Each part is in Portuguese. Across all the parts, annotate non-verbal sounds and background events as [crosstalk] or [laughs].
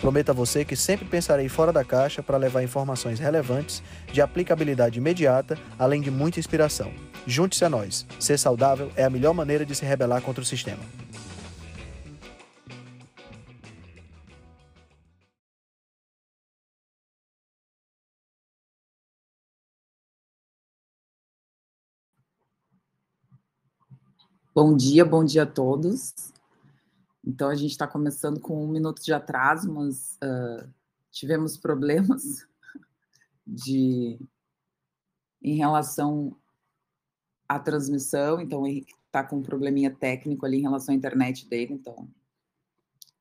Prometo a você que sempre pensarei fora da caixa para levar informações relevantes, de aplicabilidade imediata, além de muita inspiração. Junte-se a nós. Ser saudável é a melhor maneira de se rebelar contra o sistema. Bom dia, bom dia a todos. Então, a gente está começando com um minuto de atraso, mas uh, tivemos problemas [laughs] de em relação à transmissão. Então, o Henrique está com um probleminha técnico ali em relação à internet dele. Então,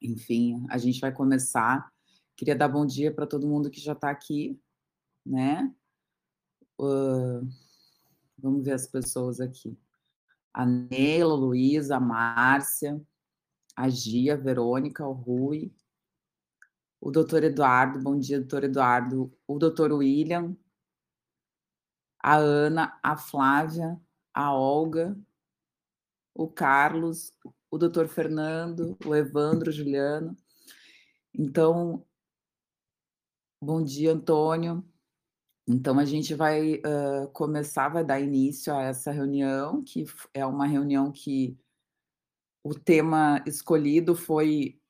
enfim, a gente vai começar. Queria dar bom dia para todo mundo que já está aqui, né? Uh, vamos ver as pessoas aqui a Neila, Luísa, a Márcia, a Gia, a Verônica, o Rui, o doutor Eduardo, bom dia, doutor Eduardo, o doutor William, a Ana, a Flávia, a Olga, o Carlos, o doutor Fernando, o Evandro, o Juliano. Então, bom dia, Antônio. Então, a gente vai uh, começar, vai dar início a essa reunião, que é uma reunião que o tema escolhido foi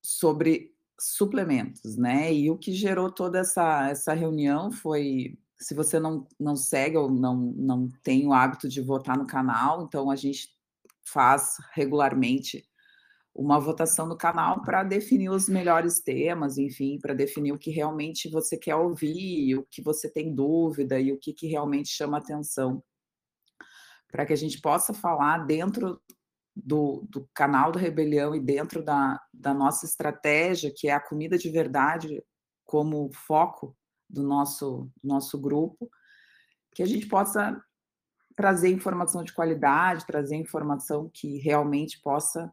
sobre suplementos, né? E o que gerou toda essa, essa reunião foi. Se você não, não segue ou não, não tem o hábito de votar no canal, então a gente faz regularmente uma votação no canal para definir os melhores temas, enfim, para definir o que realmente você quer ouvir, o que você tem dúvida e o que, que realmente chama atenção. Para que a gente possa falar dentro do, do canal do Rebelião e dentro da, da nossa estratégia, que é a comida de verdade como foco do nosso, do nosso grupo, que a gente possa trazer informação de qualidade, trazer informação que realmente possa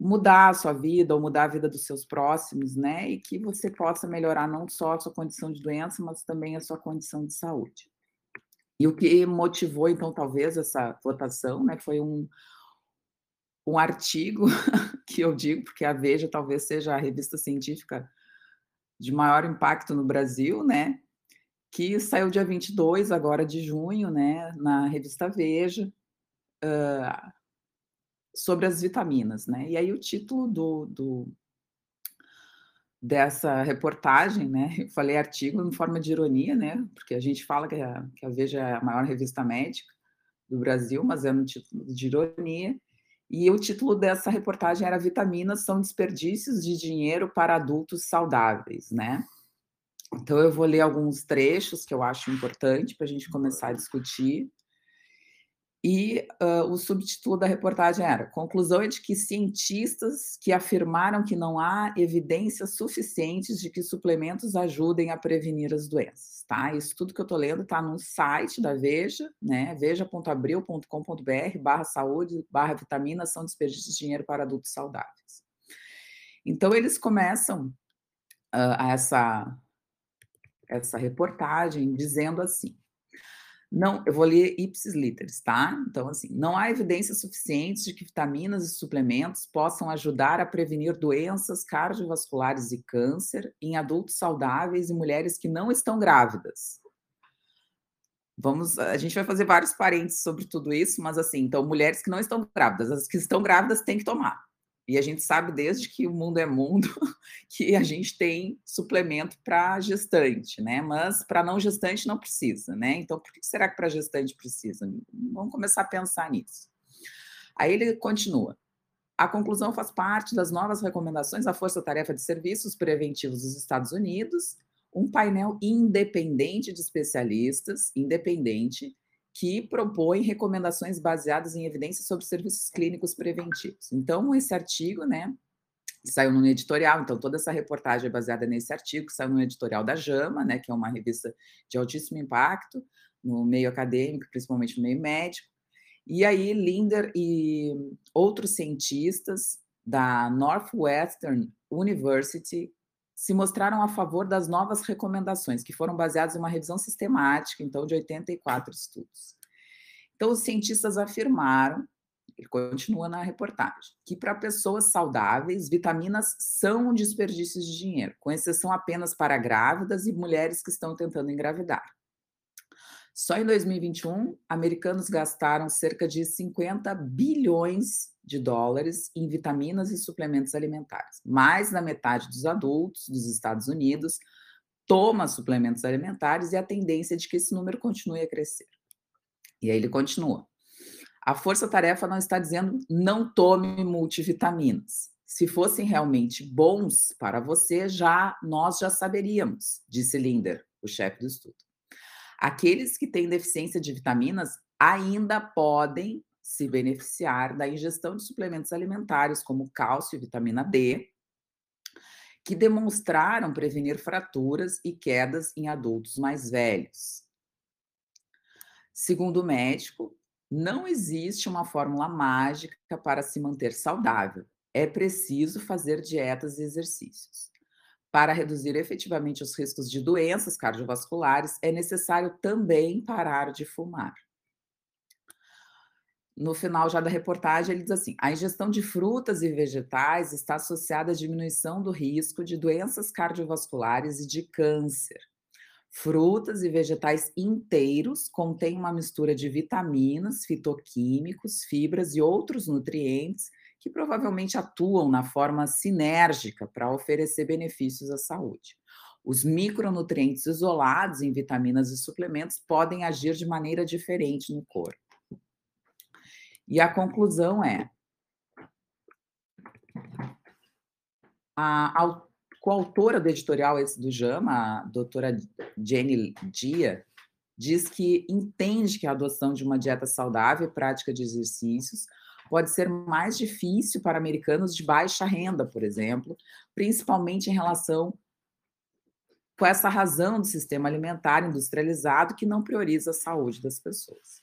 mudar a sua vida ou mudar a vida dos seus próximos, né? E que você possa melhorar não só a sua condição de doença, mas também a sua condição de saúde. E o que motivou, então, talvez essa votação, né, foi um, um artigo [laughs] que eu digo, porque a Veja talvez seja a revista científica de maior impacto no Brasil, né? Que saiu dia 22, agora de junho, né, na revista Veja. Uh, sobre as vitaminas, né? E aí o título do, do dessa reportagem, né? [laughs] Eu falei artigo em forma de ironia, né? Porque a gente fala que a, que a Veja é a maior revista médica do Brasil, mas é um título de ironia. E o título dessa reportagem era Vitaminas são desperdícios de dinheiro para adultos saudáveis, né? Então eu vou ler alguns trechos que eu acho importante para a gente começar a discutir. E uh, o subtítulo da reportagem era: Conclusão é de que cientistas que afirmaram que não há evidências suficientes de que suplementos ajudem a prevenir as doenças. Tá? Isso tudo que eu estou lendo está no site da Veja, né? veja.abril.com.br barra saúde, barra vitaminas, são desperdícios de dinheiro para adultos saudáveis. Então, eles começam uh, essa, essa reportagem dizendo assim não, eu vou ler ipsis literis, tá? Então, assim, não há evidências suficientes de que vitaminas e suplementos possam ajudar a prevenir doenças cardiovasculares e câncer em adultos saudáveis e mulheres que não estão grávidas. Vamos, a gente vai fazer vários parênteses sobre tudo isso, mas assim, então, mulheres que não estão grávidas, as que estão grávidas têm que tomar. E a gente sabe desde que o mundo é mundo [laughs] que a gente tem suplemento para gestante, né? Mas para não gestante não precisa, né? Então, por que será que para gestante precisa? Vamos começar a pensar nisso. Aí ele continua. A conclusão faz parte das novas recomendações da Força Tarefa de Serviços Preventivos dos Estados Unidos, um painel independente de especialistas, independente, que propõe recomendações baseadas em evidências sobre serviços clínicos preventivos. Então, esse artigo, né, saiu no editorial, então toda essa reportagem é baseada nesse artigo, que saiu no editorial da JAMA, né, que é uma revista de altíssimo impacto no meio acadêmico, principalmente no meio médico. E aí Linder e outros cientistas da Northwestern University se mostraram a favor das novas recomendações, que foram baseadas em uma revisão sistemática, então, de 84 estudos. Então, os cientistas afirmaram ele continua na reportagem, que para pessoas saudáveis, vitaminas são um desperdício de dinheiro, com exceção apenas para grávidas e mulheres que estão tentando engravidar. Só em 2021, americanos gastaram cerca de 50 bilhões de dólares em vitaminas e suplementos alimentares. Mais da metade dos adultos dos Estados Unidos toma suplementos alimentares e a tendência é de que esse número continue a crescer. E aí ele continua. A força-tarefa não está dizendo não tome multivitaminas. Se fossem realmente bons para você, já nós já saberíamos, disse Linder, o chefe do estudo. Aqueles que têm deficiência de vitaminas ainda podem se beneficiar da ingestão de suplementos alimentares como cálcio e vitamina D, que demonstraram prevenir fraturas e quedas em adultos mais velhos. Segundo o médico, não existe uma fórmula mágica para se manter saudável. É preciso fazer dietas e exercícios. Para reduzir efetivamente os riscos de doenças cardiovasculares, é necessário também parar de fumar. No final já da reportagem, ele diz assim: a ingestão de frutas e vegetais está associada à diminuição do risco de doenças cardiovasculares e de câncer. Frutas e vegetais inteiros contêm uma mistura de vitaminas, fitoquímicos, fibras e outros nutrientes que provavelmente atuam na forma sinérgica para oferecer benefícios à saúde. Os micronutrientes isolados em vitaminas e suplementos podem agir de maneira diferente no corpo. E a conclusão é: a coautora do editorial esse do JAMA, a doutora Jenny Dia, diz que entende que a adoção de uma dieta saudável e prática de exercícios pode ser mais difícil para americanos de baixa renda, por exemplo, principalmente em relação com essa razão do sistema alimentar industrializado que não prioriza a saúde das pessoas.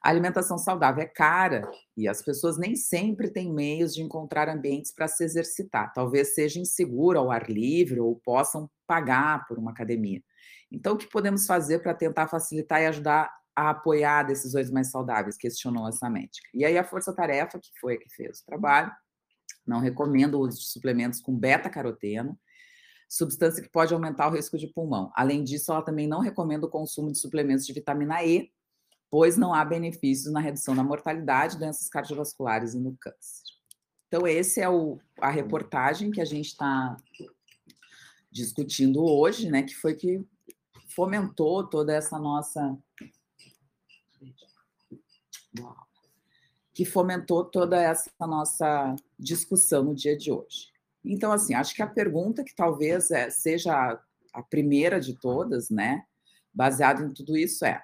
A alimentação saudável é cara e as pessoas nem sempre têm meios de encontrar ambientes para se exercitar. Talvez seja inseguro ao ar livre ou possam pagar por uma academia. Então, o que podemos fazer para tentar facilitar e ajudar a apoiar decisões mais saudáveis? Questionou essa médica. E aí, a Força Tarefa, que foi a que fez o trabalho, não recomenda o uso de suplementos com beta-caroteno, substância que pode aumentar o risco de pulmão. Além disso, ela também não recomenda o consumo de suplementos de vitamina E, pois não há benefícios na redução da mortalidade, doenças cardiovasculares e no câncer. Então, esse é o, a reportagem que a gente está discutindo hoje, né, que foi que fomentou toda essa nossa que fomentou toda essa nossa discussão no dia de hoje. Então, assim, acho que a pergunta que talvez é, seja a primeira de todas, né, baseado em tudo isso, é: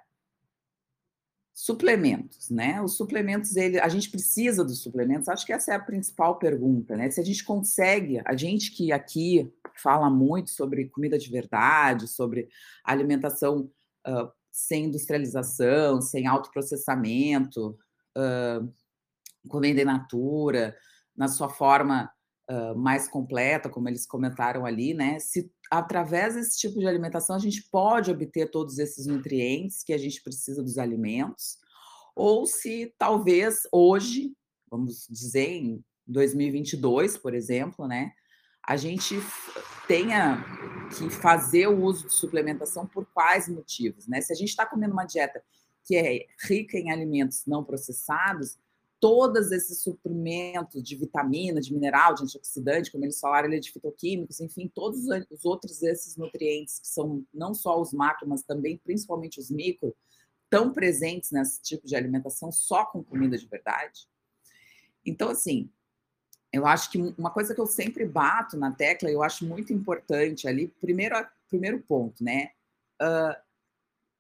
Suplementos, né? Os suplementos, ele, a gente precisa dos suplementos. Acho que essa é a principal pergunta, né? Se a gente consegue, a gente que aqui fala muito sobre comida de verdade, sobre alimentação uh, sem industrialização, sem autoprocessamento, uh, comida in natura, na sua forma uh, mais completa, como eles comentaram ali, né? Se através desse tipo de alimentação, a gente pode obter todos esses nutrientes que a gente precisa dos alimentos, ou se talvez hoje, vamos dizer, em 2022, por exemplo, né, a gente tenha que fazer o uso de suplementação por quais motivos, né? Se a gente está comendo uma dieta que é rica em alimentos não processados, todos esses suprimentos de vitamina, de mineral, de antioxidante, como eles falaram, ele é de fitoquímicos, enfim, todos os outros esses nutrientes que são não só os macro, mas também principalmente os micro, tão presentes nesse tipo de alimentação só com comida de verdade. Então, assim, eu acho que uma coisa que eu sempre bato na tecla, eu acho muito importante ali, primeiro, primeiro ponto, né? Uh,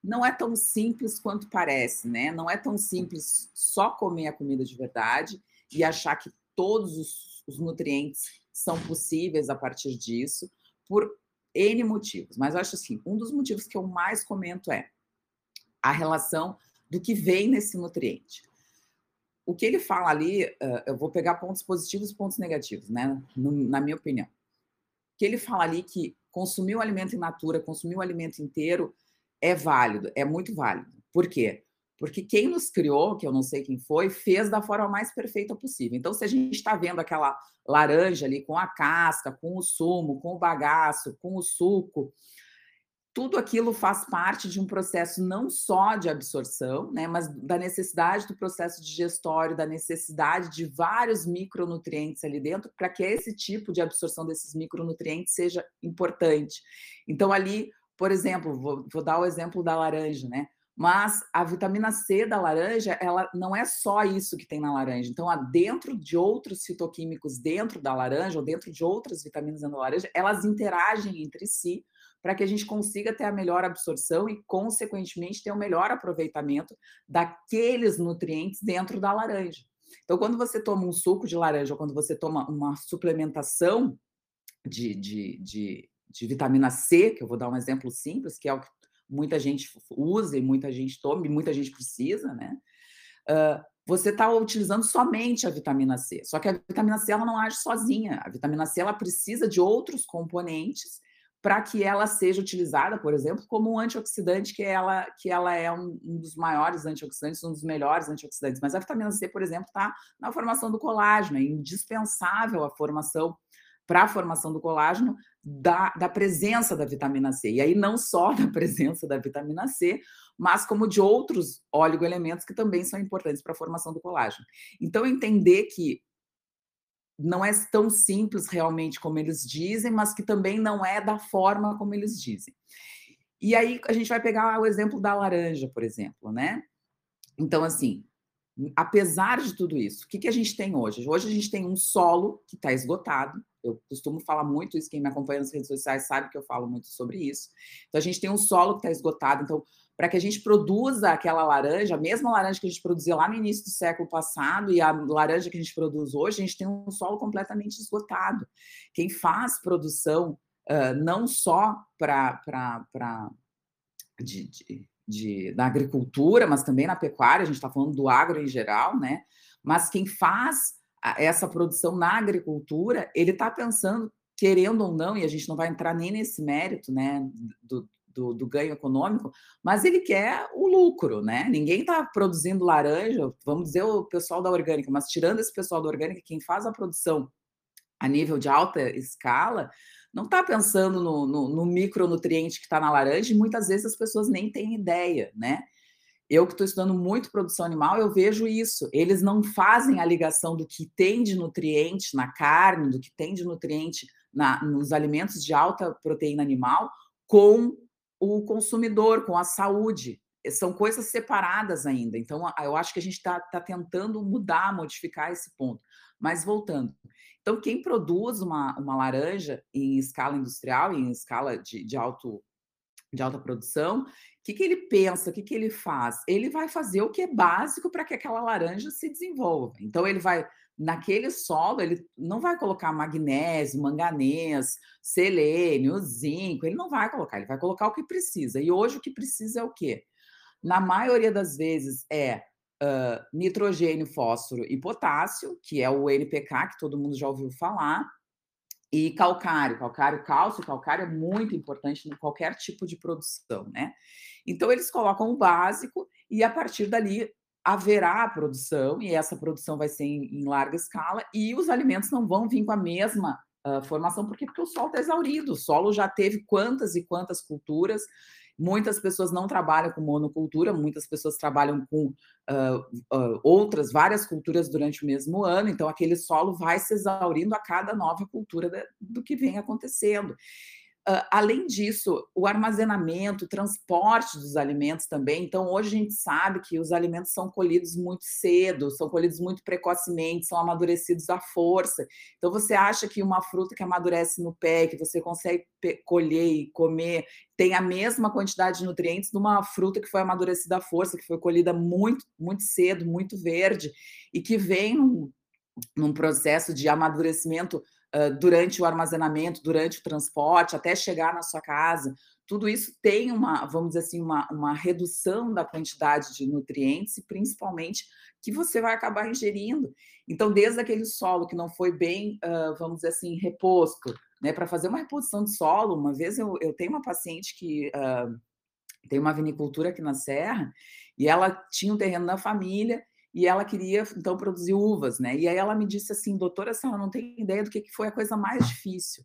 não é tão simples quanto parece, né? Não é tão simples só comer a comida de verdade e achar que todos os, os nutrientes são possíveis a partir disso, por N motivos. Mas eu acho assim, um dos motivos que eu mais comento é a relação do que vem nesse nutriente. O que ele fala ali, eu vou pegar pontos positivos e pontos negativos, né? Na minha opinião. O que ele fala ali que consumir o alimento in natura, consumir o alimento inteiro é válido, é muito válido. Por quê? Porque quem nos criou, que eu não sei quem foi, fez da forma mais perfeita possível. Então, se a gente está vendo aquela laranja ali com a casca, com o sumo, com o bagaço, com o suco, tudo aquilo faz parte de um processo não só de absorção, né, mas da necessidade do processo digestório, da necessidade de vários micronutrientes ali dentro, para que esse tipo de absorção desses micronutrientes seja importante. Então, ali, por exemplo, vou, vou dar o exemplo da laranja, né? Mas a vitamina C da laranja, ela não é só isso que tem na laranja. Então, dentro de outros fitoquímicos dentro da laranja, ou dentro de outras vitaminas dentro da laranja, elas interagem entre si para que a gente consiga ter a melhor absorção e, consequentemente, ter o um melhor aproveitamento daqueles nutrientes dentro da laranja. Então, quando você toma um suco de laranja ou quando você toma uma suplementação de, de, de, de vitamina C, que eu vou dar um exemplo simples, que é o que muita gente usa e muita gente toma e muita gente precisa, né? Uh, você está utilizando somente a vitamina C. Só que a vitamina C ela não age sozinha. A vitamina C ela precisa de outros componentes para que ela seja utilizada, por exemplo, como um antioxidante, que ela, que ela é um, um, dos maiores antioxidantes, um dos melhores antioxidantes. Mas a vitamina C, por exemplo, está na formação do colágeno, é indispensável a formação para a formação do colágeno da, da presença da vitamina C. E aí não só [laughs] da presença da vitamina C, mas como de outros oligoelementos que também são importantes para a formação do colágeno. Então, entender que não é tão simples realmente como eles dizem, mas que também não é da forma como eles dizem. E aí a gente vai pegar o exemplo da laranja, por exemplo, né? Então, assim, apesar de tudo isso, o que, que a gente tem hoje? Hoje a gente tem um solo que está esgotado. Eu costumo falar muito isso, quem me acompanha nas redes sociais sabe que eu falo muito sobre isso. Então, a gente tem um solo que está esgotado. Então, para que a gente produza aquela laranja, a mesma laranja que a gente produzia lá no início do século passado e a laranja que a gente produz hoje, a gente tem um solo completamente esgotado. Quem faz produção uh, não só para de, de, de, na agricultura, mas também na pecuária, a gente está falando do agro em geral, né? Mas quem faz essa produção na agricultura, ele está pensando, querendo ou não, e a gente não vai entrar nem nesse mérito, né, do, do, do, ganho econômico, mas ele quer o lucro, né? Ninguém está produzindo laranja, vamos dizer o pessoal da orgânica, mas tirando esse pessoal da orgânica, quem faz a produção a nível de alta escala, não está pensando no, no, no, micronutriente que está na laranja e muitas vezes as pessoas nem têm ideia, né? Eu que estou estudando muito produção animal, eu vejo isso. Eles não fazem a ligação do que tem de nutriente na carne, do que tem de nutriente na, nos alimentos de alta proteína animal, com o consumidor, com a saúde. São coisas separadas ainda. Então, eu acho que a gente está tá tentando mudar, modificar esse ponto. Mas voltando. Então, quem produz uma, uma laranja em escala industrial, em escala de, de, alto, de alta produção, o que, que ele pensa, o que, que ele faz? Ele vai fazer o que é básico para que aquela laranja se desenvolva. Então, ele vai naquele solo, ele não vai colocar magnésio, manganês, selênio, zinco, ele não vai colocar, ele vai colocar o que precisa. E hoje o que precisa é o quê? Na maioria das vezes é uh, nitrogênio, fósforo e potássio, que é o NPK, que todo mundo já ouviu falar, e calcário, calcário, cálcio, calcário é muito importante em qualquer tipo de produção, né? Então eles colocam o básico e a partir dali haverá produção, e essa produção vai ser em, em, larga escala, e os alimentos não vão vir com a mesma uh, formação, porque, porque o solo está exaurido, o solo já teve quantas e quantas culturas, muitas pessoas não trabalham com monocultura, muitas pessoas trabalham com uh, uh, outras, várias culturas durante o mesmo ano, então aquele solo vai se exaurindo a cada nova cultura do que vem acontecendo. Uh, além disso, o armazenamento, o transporte dos alimentos também. Então, hoje a gente sabe que os alimentos são colhidos muito cedo, são colhidos muito precocemente, são amadurecidos à força. Então, você acha que uma fruta que amadurece no pé, que você consegue colher e comer, tem a mesma quantidade de nutrientes de uma fruta que foi amadurecida à força, que foi colhida muito, muito cedo, muito verde, e que vem num, num processo de amadurecimento durante o armazenamento, durante o transporte, até chegar na sua casa. Tudo isso tem uma, vamos dizer assim, uma, uma redução da quantidade de nutrientes e principalmente que você vai acabar ingerindo. Então, desde aquele solo que não foi bem, uh, vamos dizer assim, reposto, né? Para fazer uma reposição de solo, uma vez eu, eu tenho uma paciente que uh, tem uma vinicultura aqui na Serra e ela tinha um terreno na família e ela queria então produzir uvas, né? E aí ela me disse assim, doutora, ela não tem ideia do que foi a coisa mais difícil.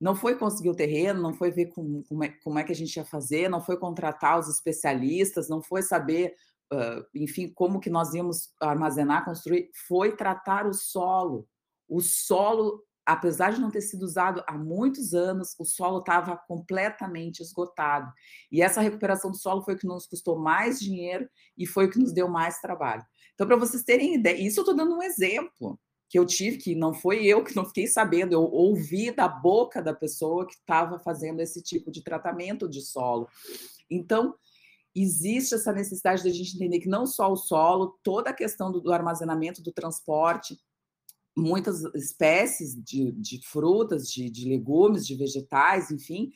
Não foi conseguir o terreno, não foi ver com, como, é, como é que a gente ia fazer, não foi contratar os especialistas, não foi saber, uh, enfim, como que nós íamos armazenar, construir, foi tratar o solo. O solo apesar de não ter sido usado há muitos anos, o solo estava completamente esgotado. E essa recuperação do solo foi o que nos custou mais dinheiro e foi o que nos deu mais trabalho. Então, para vocês terem ideia, isso eu estou dando um exemplo que eu tive, que não foi eu que não fiquei sabendo, eu ouvi da boca da pessoa que estava fazendo esse tipo de tratamento de solo. Então, existe essa necessidade da gente entender que não só o solo, toda a questão do, do armazenamento, do transporte, muitas espécies de, de frutas, de, de, legumes, de vegetais, enfim,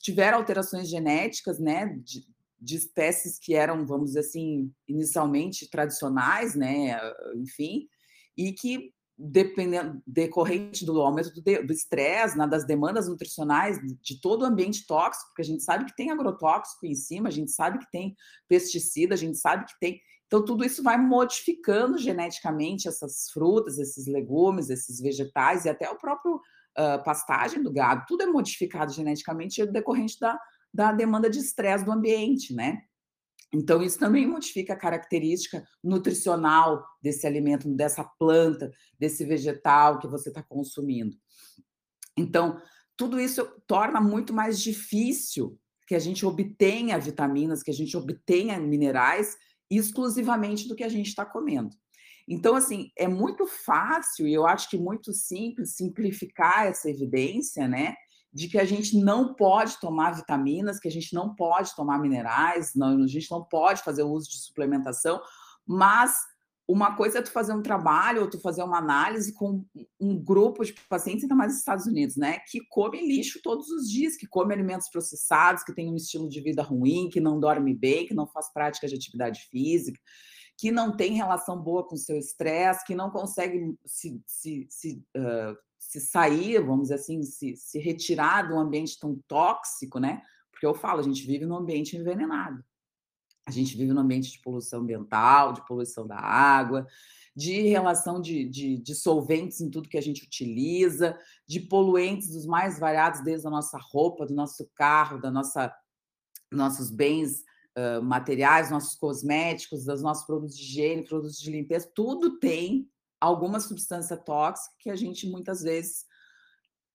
tiveram alterações genéticas, né, de, de, espécies que eram, vamos dizer assim, inicialmente tradicionais, né, enfim, e que dependendo decorrente do aumento do estresse, né, das demandas nutricionais de todo o ambiente tóxico, porque a gente sabe que tem agrotóxico em cima, a gente sabe que tem pesticida, a gente sabe que tem então, tudo isso vai modificando geneticamente essas frutas, esses legumes, esses vegetais e até o próprio uh, pastagem do gado. Tudo é modificado geneticamente decorrente da, da demanda de estresse do ambiente, né? Então, isso também modifica a característica nutricional desse alimento, dessa planta, desse vegetal que você está consumindo. Então, tudo isso torna muito mais difícil que a gente obtenha vitaminas, que a gente obtenha minerais exclusivamente do que a gente está comendo. Então, assim, é muito fácil e eu acho que muito simples simplificar essa evidência, né? De que a gente não pode tomar vitaminas, que a gente não pode tomar minerais, não, a gente não pode fazer uso de suplementação, mas uma coisa é tu fazer um trabalho ou tu fazer uma análise com um grupo de pacientes, ainda mais nos Estados Unidos, né? Que comem lixo todos os dias, que come alimentos processados, que tem um estilo de vida ruim, que não dorme bem, que não faz prática de atividade física, que não tem relação boa com o seu estresse, que não consegue se, se, se, uh, se sair, vamos dizer assim, se, se retirar de um ambiente tão tóxico, né? Porque eu falo, a gente vive num ambiente envenenado. A gente vive num ambiente de poluição ambiental, de poluição da água, de relação de, de, de, solventes em tudo que a gente utiliza, de poluentes dos mais variados, desde a nossa roupa, do nosso carro, da nossa nossos bens uh, materiais, nossos cosméticos, dos nossos produtos de higiene, produtos de limpeza, tudo tem alguma substância tóxica que a gente muitas vezes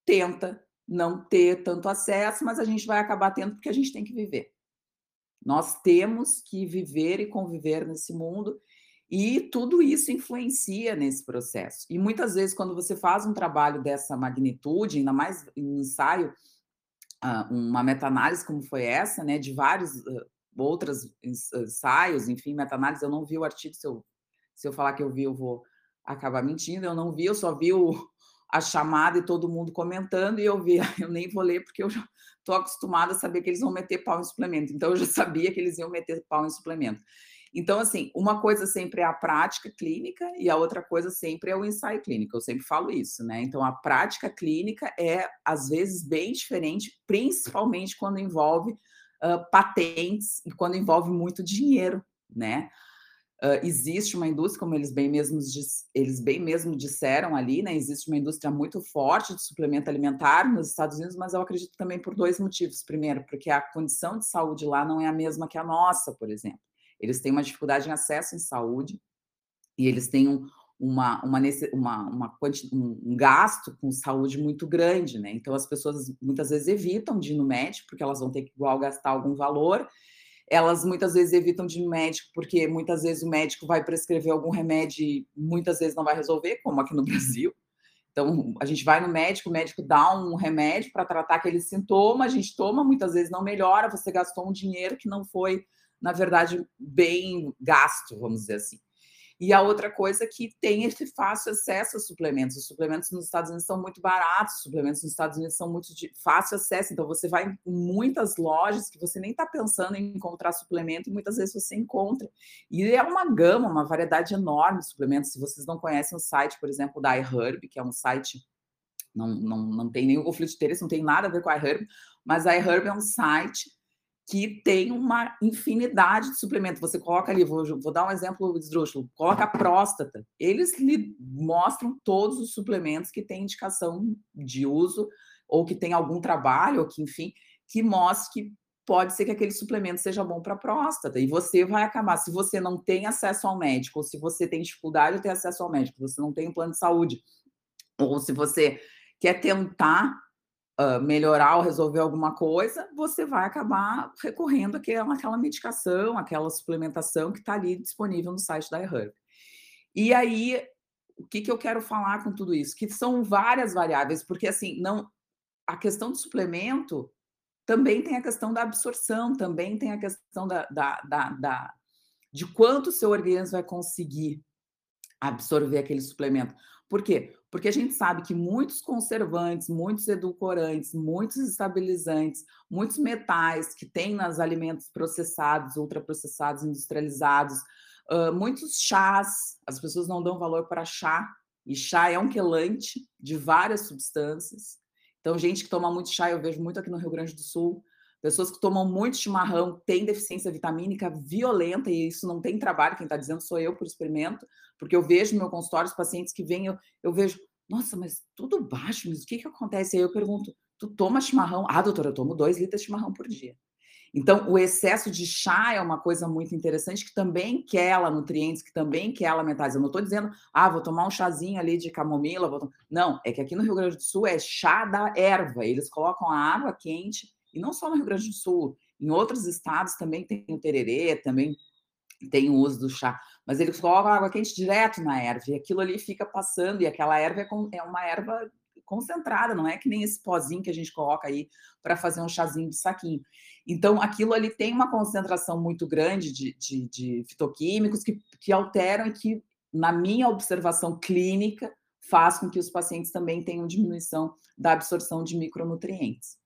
tenta não ter tanto acesso, mas a gente vai acabar tendo porque a gente tem que viver. Nós temos que viver e conviver nesse mundo e tudo isso influencia nesse processo. E muitas vezes, quando você faz um trabalho dessa magnitude, ainda mais um ensaio, ah, uma meta-análise como foi essa, né, de vários uh, outros ensaios, enfim, meta-análise, eu não vi o artigo, se eu, se eu falar que eu vi, eu vou acabar mentindo, eu não vi, eu só vi o, a chamada e todo mundo comentando, e eu vi, [laughs] eu nem vou ler porque eu já estou acostumada a saber que eles vão meter pau em suplemento. Então, eu já [laughs] sabia que eles iam meter pau em suplemento. Então, assim, uma coisa sempre é a prática clínica e a outra coisa sempre é o ensaio clínico. Eu sempre falo isso, né? Então, a prática clínica é, às vezes, bem diferente, principalmente quando envolve uh, patentes e quando envolve muito dinheiro, né? Uh, existe uma indústria, como eles bem, mesmos, eles bem mesmo disseram ali, né? Existe uma indústria muito forte de suplemento alimentar nos Estados Unidos, mas eu acredito também por dois motivos. Primeiro, porque a condição de saúde lá não é a mesma que a nossa, por exemplo. Eles têm uma dificuldade em acesso em saúde e eles têm um, uma, uma, uma, uma um, gasto com saúde muito grande, né? Então as pessoas muitas vezes evitam de ir no médico porque elas vão ter que igual gastar algum valor elas muitas vezes evitam de ir no médico, porque muitas vezes o médico vai prescrever algum remédio e muitas vezes não vai resolver, como aqui no Brasil. Então, a gente vai no médico, o médico dá um remédio para tratar aquele sintoma, a gente toma, muitas vezes não melhora, você gastou um dinheiro que não foi, na verdade, bem gasto, vamos dizer assim. E a outra coisa que tem esse fácil acesso a suplementos. Os suplementos nos Estados Unidos são muito baratos, os suplementos nos Estados Unidos são muito de fácil acesso. Então, você vai em muitas lojas que você nem está pensando em encontrar suplemento, e muitas vezes você encontra. E é uma gama, uma variedade enorme de suplementos. Se vocês não conhecem o site, por exemplo, da iHerb, que é um site não, não, não tem nenhum conflito de interesse, não tem nada a ver com a iHerb, mas a iHerb é um site que tem uma infinidade de suplementos. Você coloca ali, vou, vou dar um exemplo esdrúxulo, coloca a próstata. Eles lhe mostram todos os suplementos que têm indicação de uso, ou que tem algum trabalho, ou que, enfim, que mostre que pode ser que aquele suplemento seja bom para a próstata. E você vai acabar, se você não tem acesso ao médico, ou se você tem dificuldade de ter acesso ao médico, você não tem um plano de saúde, ou se você quer tentar uh, melhorar ou resolver alguma coisa, você vai acabar recorrendo àquela, àquela medicação, àquela suplementação que está ali disponível no site da iHerb. E aí, o que, que eu quero falar com tudo isso? Que são várias variáveis, porque assim, não a questão do suplemento também tem a questão da absorção, também tem a questão da, da, da, da de quanto o seu organismo vai conseguir absorver aquele suplemento. Por quê? Porque a gente sabe que muitos conservantes, muitos edulcorantes, muitos estabilizantes, muitos metais que tem nos alimentos processados, ultraprocessados, industrializados, uh, muitos chás, as pessoas não dão valor para chá, e chá é um quelante de várias substâncias. Então, gente que toma muito chá, eu vejo muito aqui no Rio Grande do Sul, pessoas que tomam muito chimarrão têm deficiência vitamínica violenta, e isso não tem trabalho, quem está dizendo sou eu por experimento, porque eu vejo no meu consultório os pacientes que vêm, eu, eu vejo, nossa, mas tudo baixo, mas o que, que acontece? Aí eu pergunto, tu toma chimarrão? Ah, doutora, eu tomo dois litros de chimarrão por dia. Então, o excesso de chá é uma coisa muito interessante que também quela nutrientes, que também quela metais. Eu não estou dizendo, ah, vou tomar um chazinho ali de camomila. Não, é que aqui no Rio Grande do Sul é chá da erva. Eles colocam a água quente, e não só no Rio Grande do Sul, em outros estados também tem o tererê, também tem o uso do chá, mas eles colocam água quente direto na erva, e aquilo ali fica passando, e aquela erva é, com, é uma erva concentrada, não é que nem esse pozinho que a gente coloca aí para fazer um chazinho de saquinho. Então, aquilo ali tem uma concentração muito grande de, de, de fitoquímicos que, que alteram e que, na minha observação clínica, faz com que os pacientes também tenham diminuição da absorção de micronutrientes.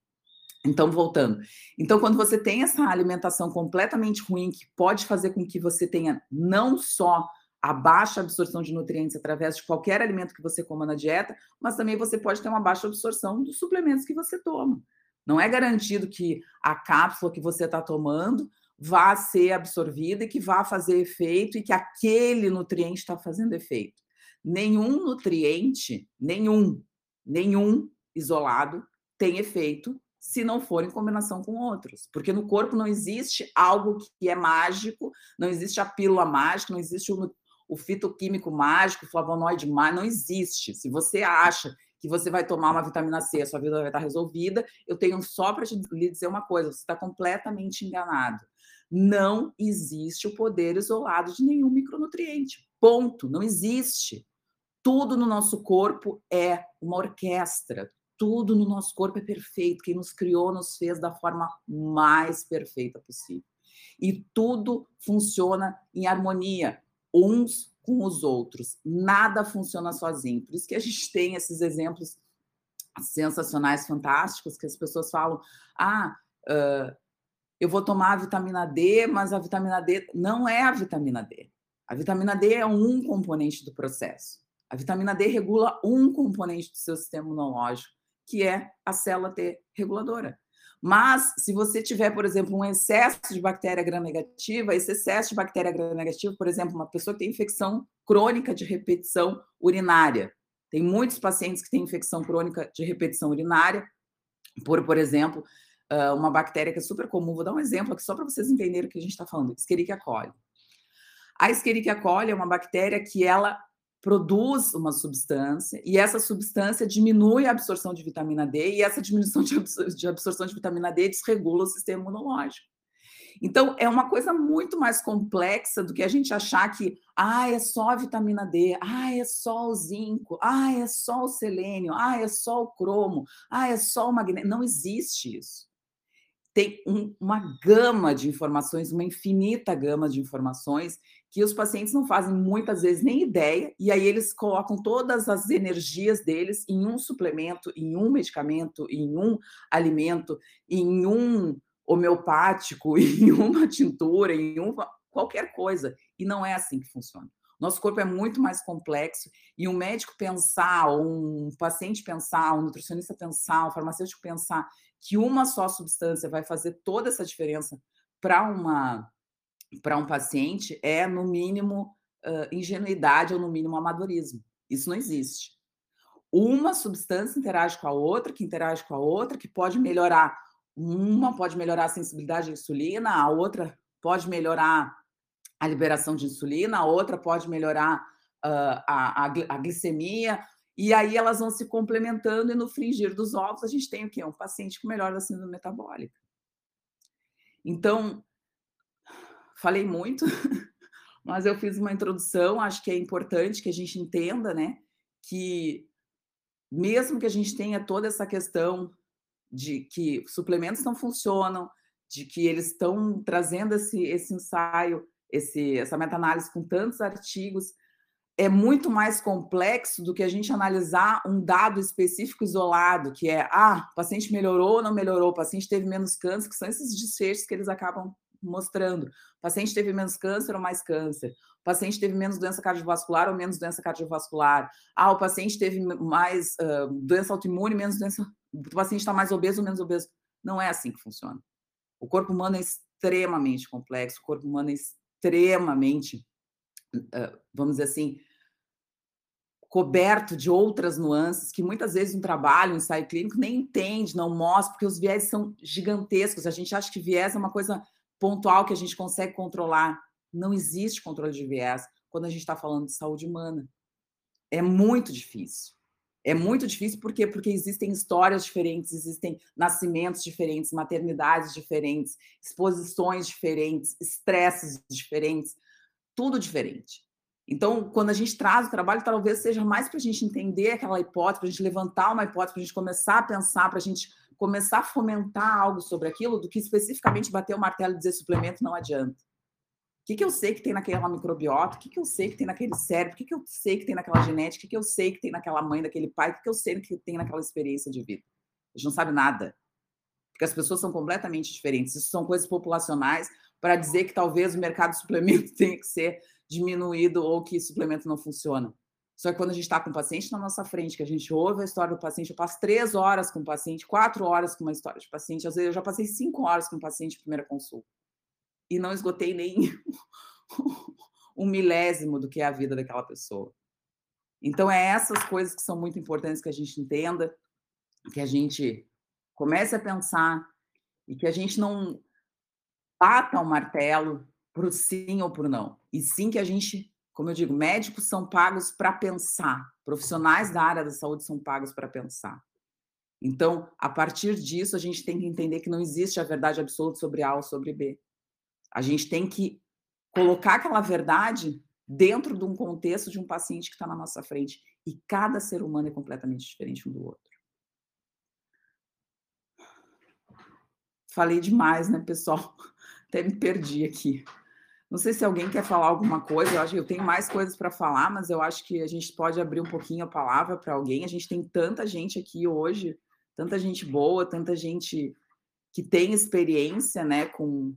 Então, voltando. Então, quando você tem essa alimentação completamente ruim, que pode fazer com que você tenha não só a baixa absorção de nutrientes através de qualquer alimento que você coma na dieta, mas também você pode ter uma baixa absorção dos suplementos que você toma. Não é garantido que a cápsula que você está tomando vá ser absorvida e que vá fazer efeito e que aquele nutriente está fazendo efeito. Nenhum nutriente, nenhum, nenhum isolado tem efeito se não for em combinação com outros. Porque no corpo não existe algo que é mágico, não existe a pílula mágica, não existe o, o fitoquímico mágico, o flavonoide mágico, não existe. Se você acha que você vai tomar uma vitamina C, a sua vida vai estar resolvida, eu tenho só para lhe dizer uma coisa: você está completamente enganado. Não existe o poder isolado de nenhum micronutriente. Ponto. Não existe. Tudo no nosso corpo é uma orquestra tudo no nosso corpo é perfeito. Quem nos criou nos fez da forma mais perfeita possível. E tudo funciona em harmonia, uns com os outros. Nada funciona sozinho. Por isso que a gente tem esses exemplos sensacionais, fantásticos, que as pessoas falam: ah, uh, eu vou tomar a vitamina D, mas a vitamina D não é a vitamina D. A vitamina D é um componente do processo. A vitamina D regula um componente do seu sistema imunológico que é a célula T reguladora. Mas, se você tiver, por exemplo, um excesso de bactéria gram-negativa, esse excesso de bactéria gram-negativa, por exemplo, uma pessoa que tem infecção crônica de repetição urinária, tem muitos pacientes que têm infecção crônica de repetição urinária, por, por exemplo, uma bactéria que é super comum, vou dar um exemplo aqui só para vocês entenderem o que a gente está falando, Escherichia coli. A Escherichia coli é uma bactéria que ela produz uma substância e essa substância diminui a absorção de vitamina D e essa diminuição de, absor de absorção de vitamina D desregula o sistema imunológico. Então, é uma coisa muito mais complexa do que a gente achar que, ah, é só a vitamina D, ah, é só o zinco, ah, é só o selênio, ah, é só o cromo, ah, é só o magnésio. Não existe isso. tem um, uma gama de informações, uma infinita gama de informações que os pacientes não fazem muitas vezes nem ideia, e aí eles colocam todas as energias deles em um suplemento, em um medicamento, em um alimento, em um homeopático, [laughs] em uma tintura, em uma, qualquer coisa. E não é assim que funciona. Nosso corpo é muito mais complexo e um médico pensar, um paciente pensar, um nutricionista pensar, um farmacêutico pensar que uma só substância vai fazer toda essa diferença para uma para um paciente é no mínimo uh, ingenuidade ou no mínimo amadorismo. Isso não existe. Uma substância interage com a outra, que interage com a outra, que pode melhorar. Uma pode melhorar a sensibilidade à insulina, a outra pode melhorar a liberação de insulina, a outra pode melhorar uh, a, a, glicemia, e aí elas vão se complementando, e no fringir dos ovos a gente tem o quê? Um paciente com melhora da síndrome metabólica. Então, falei muito, [laughs] mas eu fiz uma introdução, acho que é importante que a gente entenda, né, que mesmo que a gente tenha toda essa questão de que suplementos não funcionam, de que eles estão trazendo esse, esse ensaio esse, essa meta-análise com tantos artigos, é muito mais complexo do que a gente analisar um dado específico isolado, que é, ah, o paciente melhorou ou não melhorou, o paciente teve menos câncer, que são esses desfechos que eles acabam mostrando. O paciente teve menos câncer ou mais câncer. O paciente teve menos doença cardiovascular ou menos doença cardiovascular. Ah, o paciente teve mais uh, doença autoimune, menos doença. O paciente está mais obeso ou menos obeso. Não é assim que funciona. O corpo humano é extremamente complexo, o corpo humano é extremamente, vamos dizer assim, coberto de outras nuances que muitas vezes um trabalho, um ensaio clínico nem entende, não mostra, porque os viés são gigantescos. A gente acha que viés é uma coisa pontual que a gente consegue controlar. Não existe controle de viés quando a gente está falando de saúde humana. É muito difícil. É muito difícil por quê? Porque existem histórias diferentes, existem nascimentos diferentes, maternidades diferentes, exposições diferentes, estresses diferentes, tudo diferente. Então, quando a gente traz o trabalho, talvez seja mais para a gente entender aquela hipótese, para a gente levantar uma hipótese, para a gente começar a pensar, para a gente começar a fomentar algo sobre aquilo, do que especificamente bater o martelo e dizer suplemento não adianta que, que eu sei que tem naquela microbiota, o que, que eu sei que tem naquele cérebro, o que, que eu sei que tem naquela genética, o que, que eu sei que tem naquela mãe, daquele pai, o que, que eu sei que tem naquela experiência de vida. A gente não sabe nada. Porque as pessoas são completamente diferentes. Isso são coisas populacionais para dizer que talvez o mercado de suplemento [laughs] tenha que ser diminuído ou que suplemento não funciona. Só que quando a gente está com o paciente na nossa frente, que a gente ouve a história do paciente, eu passo três horas com o paciente, quatro horas com uma história de paciente, às vezes eu já passei cinco horas com o paciente primeira consulta e não esgotei nem [laughs] um milésimo do que é a vida daquela pessoa. Então, é essas coisas que são muito importantes que a gente entenda, que a gente comece a pensar e que a gente não bata o martelo para o sim ou para o não. E sim que a gente, como eu digo, médicos são pagos para pensar, profissionais da área da saúde são pagos para pensar. Então, a partir disso, a gente tem que entender que não existe a verdade absoluta sobre A ou sobre B. A gente tem que colocar aquela verdade dentro de um contexto de um paciente que está na nossa frente. E cada ser humano é completamente diferente um do outro. Falei demais, né, pessoal? [laughs] Até me perdi aqui. Não sei se alguém quer falar alguma coisa. Eu acho que eu tenho mais coisas para falar, mas eu acho que a gente pode abrir um pouquinho a palavra para alguém. A gente tem tanta gente aqui hoje, tanta gente boa, tanta gente que tem experiência, né, com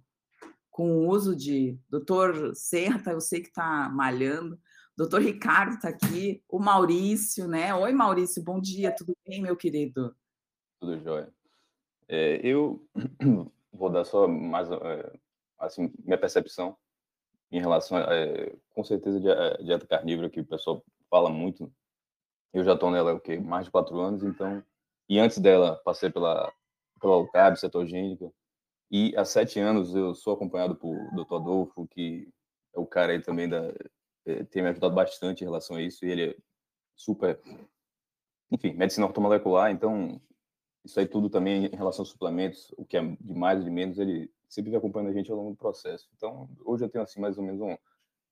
com o uso de doutor Serta, eu sei que está malhando, doutor Ricardo está aqui, o Maurício, né? Oi, Maurício, bom dia, tudo bem, meu querido? Tudo jóia. É, eu [clears throat] vou dar só mais, é, assim, minha percepção em relação, a, é, com certeza, a dieta carnívora, que o pessoal fala muito. Eu já estou nela, o quê? Mais de quatro anos, então... E antes dela, passei pela, pela low carb, cetogênica, e há sete anos eu sou acompanhado por Dr. Adolfo, que é o cara aí também da eh, tem me ajudado bastante em relação a isso. E ele é super, enfim, medicina ortomolecular. Então isso aí tudo também em relação aos suplementos, o que é de mais e de menos, ele sempre acompanhando a gente ao longo do processo. Então hoje eu tenho assim mais ou menos uma